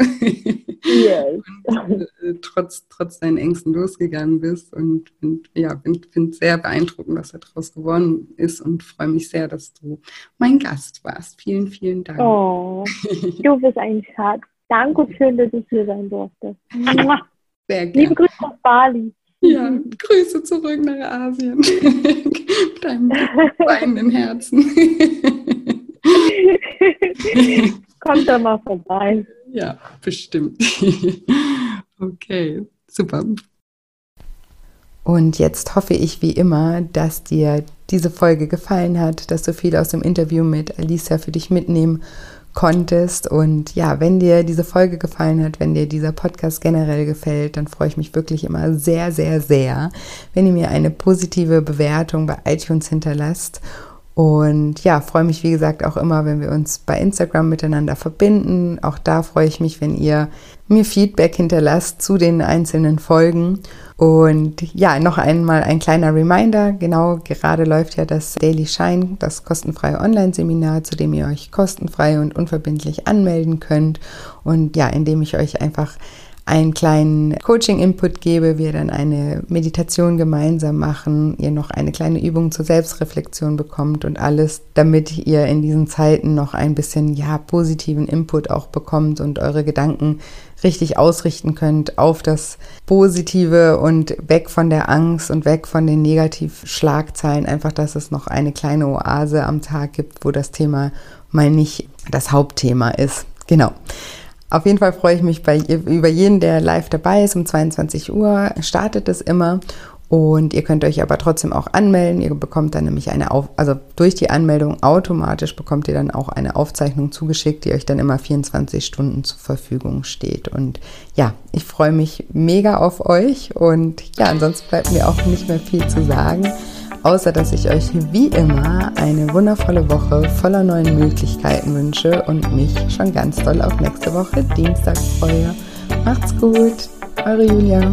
yes. und äh, trotz, trotz deinen Ängsten losgegangen bist und find, ja, bin, bin sehr beeindruckend, was daraus geworden ist und freue mich sehr, dass du mein Gast warst. Vielen, vielen Dank. Oh, du bist ein Schatz. Danke schön, dass ich hier sein durfte. Sehr gerne. Liebe Grüße aus Bali. Ja, Grüße zurück nach Asien. Mit einem weinenden Herzen. Kommt da mal vorbei. Ja, bestimmt. Okay, super. Und jetzt hoffe ich wie immer, dass dir diese Folge gefallen hat, dass du viel aus dem Interview mit Alicia für dich mitnehmen konntest. Und ja, wenn dir diese Folge gefallen hat, wenn dir dieser Podcast generell gefällt, dann freue ich mich wirklich immer sehr, sehr, sehr, wenn ihr mir eine positive Bewertung bei iTunes hinterlasst. Und ja, freue mich, wie gesagt, auch immer, wenn wir uns bei Instagram miteinander verbinden. Auch da freue ich mich, wenn ihr mir Feedback hinterlasst zu den einzelnen Folgen. Und ja, noch einmal ein kleiner Reminder. Genau, gerade läuft ja das Daily Shine, das kostenfreie Online-Seminar, zu dem ihr euch kostenfrei und unverbindlich anmelden könnt. Und ja, indem ich euch einfach einen kleinen Coaching-Input gebe, wir dann eine Meditation gemeinsam machen, ihr noch eine kleine Übung zur Selbstreflexion bekommt und alles, damit ihr in diesen Zeiten noch ein bisschen ja positiven Input auch bekommt und eure Gedanken richtig ausrichten könnt auf das Positive und weg von der Angst und weg von den Negativschlagzeilen. Einfach, dass es noch eine kleine Oase am Tag gibt, wo das Thema mal nicht das Hauptthema ist. Genau. Auf jeden Fall freue ich mich bei, über jeden, der live dabei ist. Um 22 Uhr startet es immer. Und ihr könnt euch aber trotzdem auch anmelden. Ihr bekommt dann nämlich eine Auf also durch die Anmeldung automatisch bekommt ihr dann auch eine Aufzeichnung zugeschickt, die euch dann immer 24 Stunden zur Verfügung steht. Und ja, ich freue mich mega auf euch. Und ja, ansonsten bleibt mir auch nicht mehr viel zu sagen außer dass ich euch wie immer eine wundervolle Woche voller neuen Möglichkeiten wünsche und mich schon ganz doll auf nächste Woche Dienstag freue. Macht's gut, eure Julia.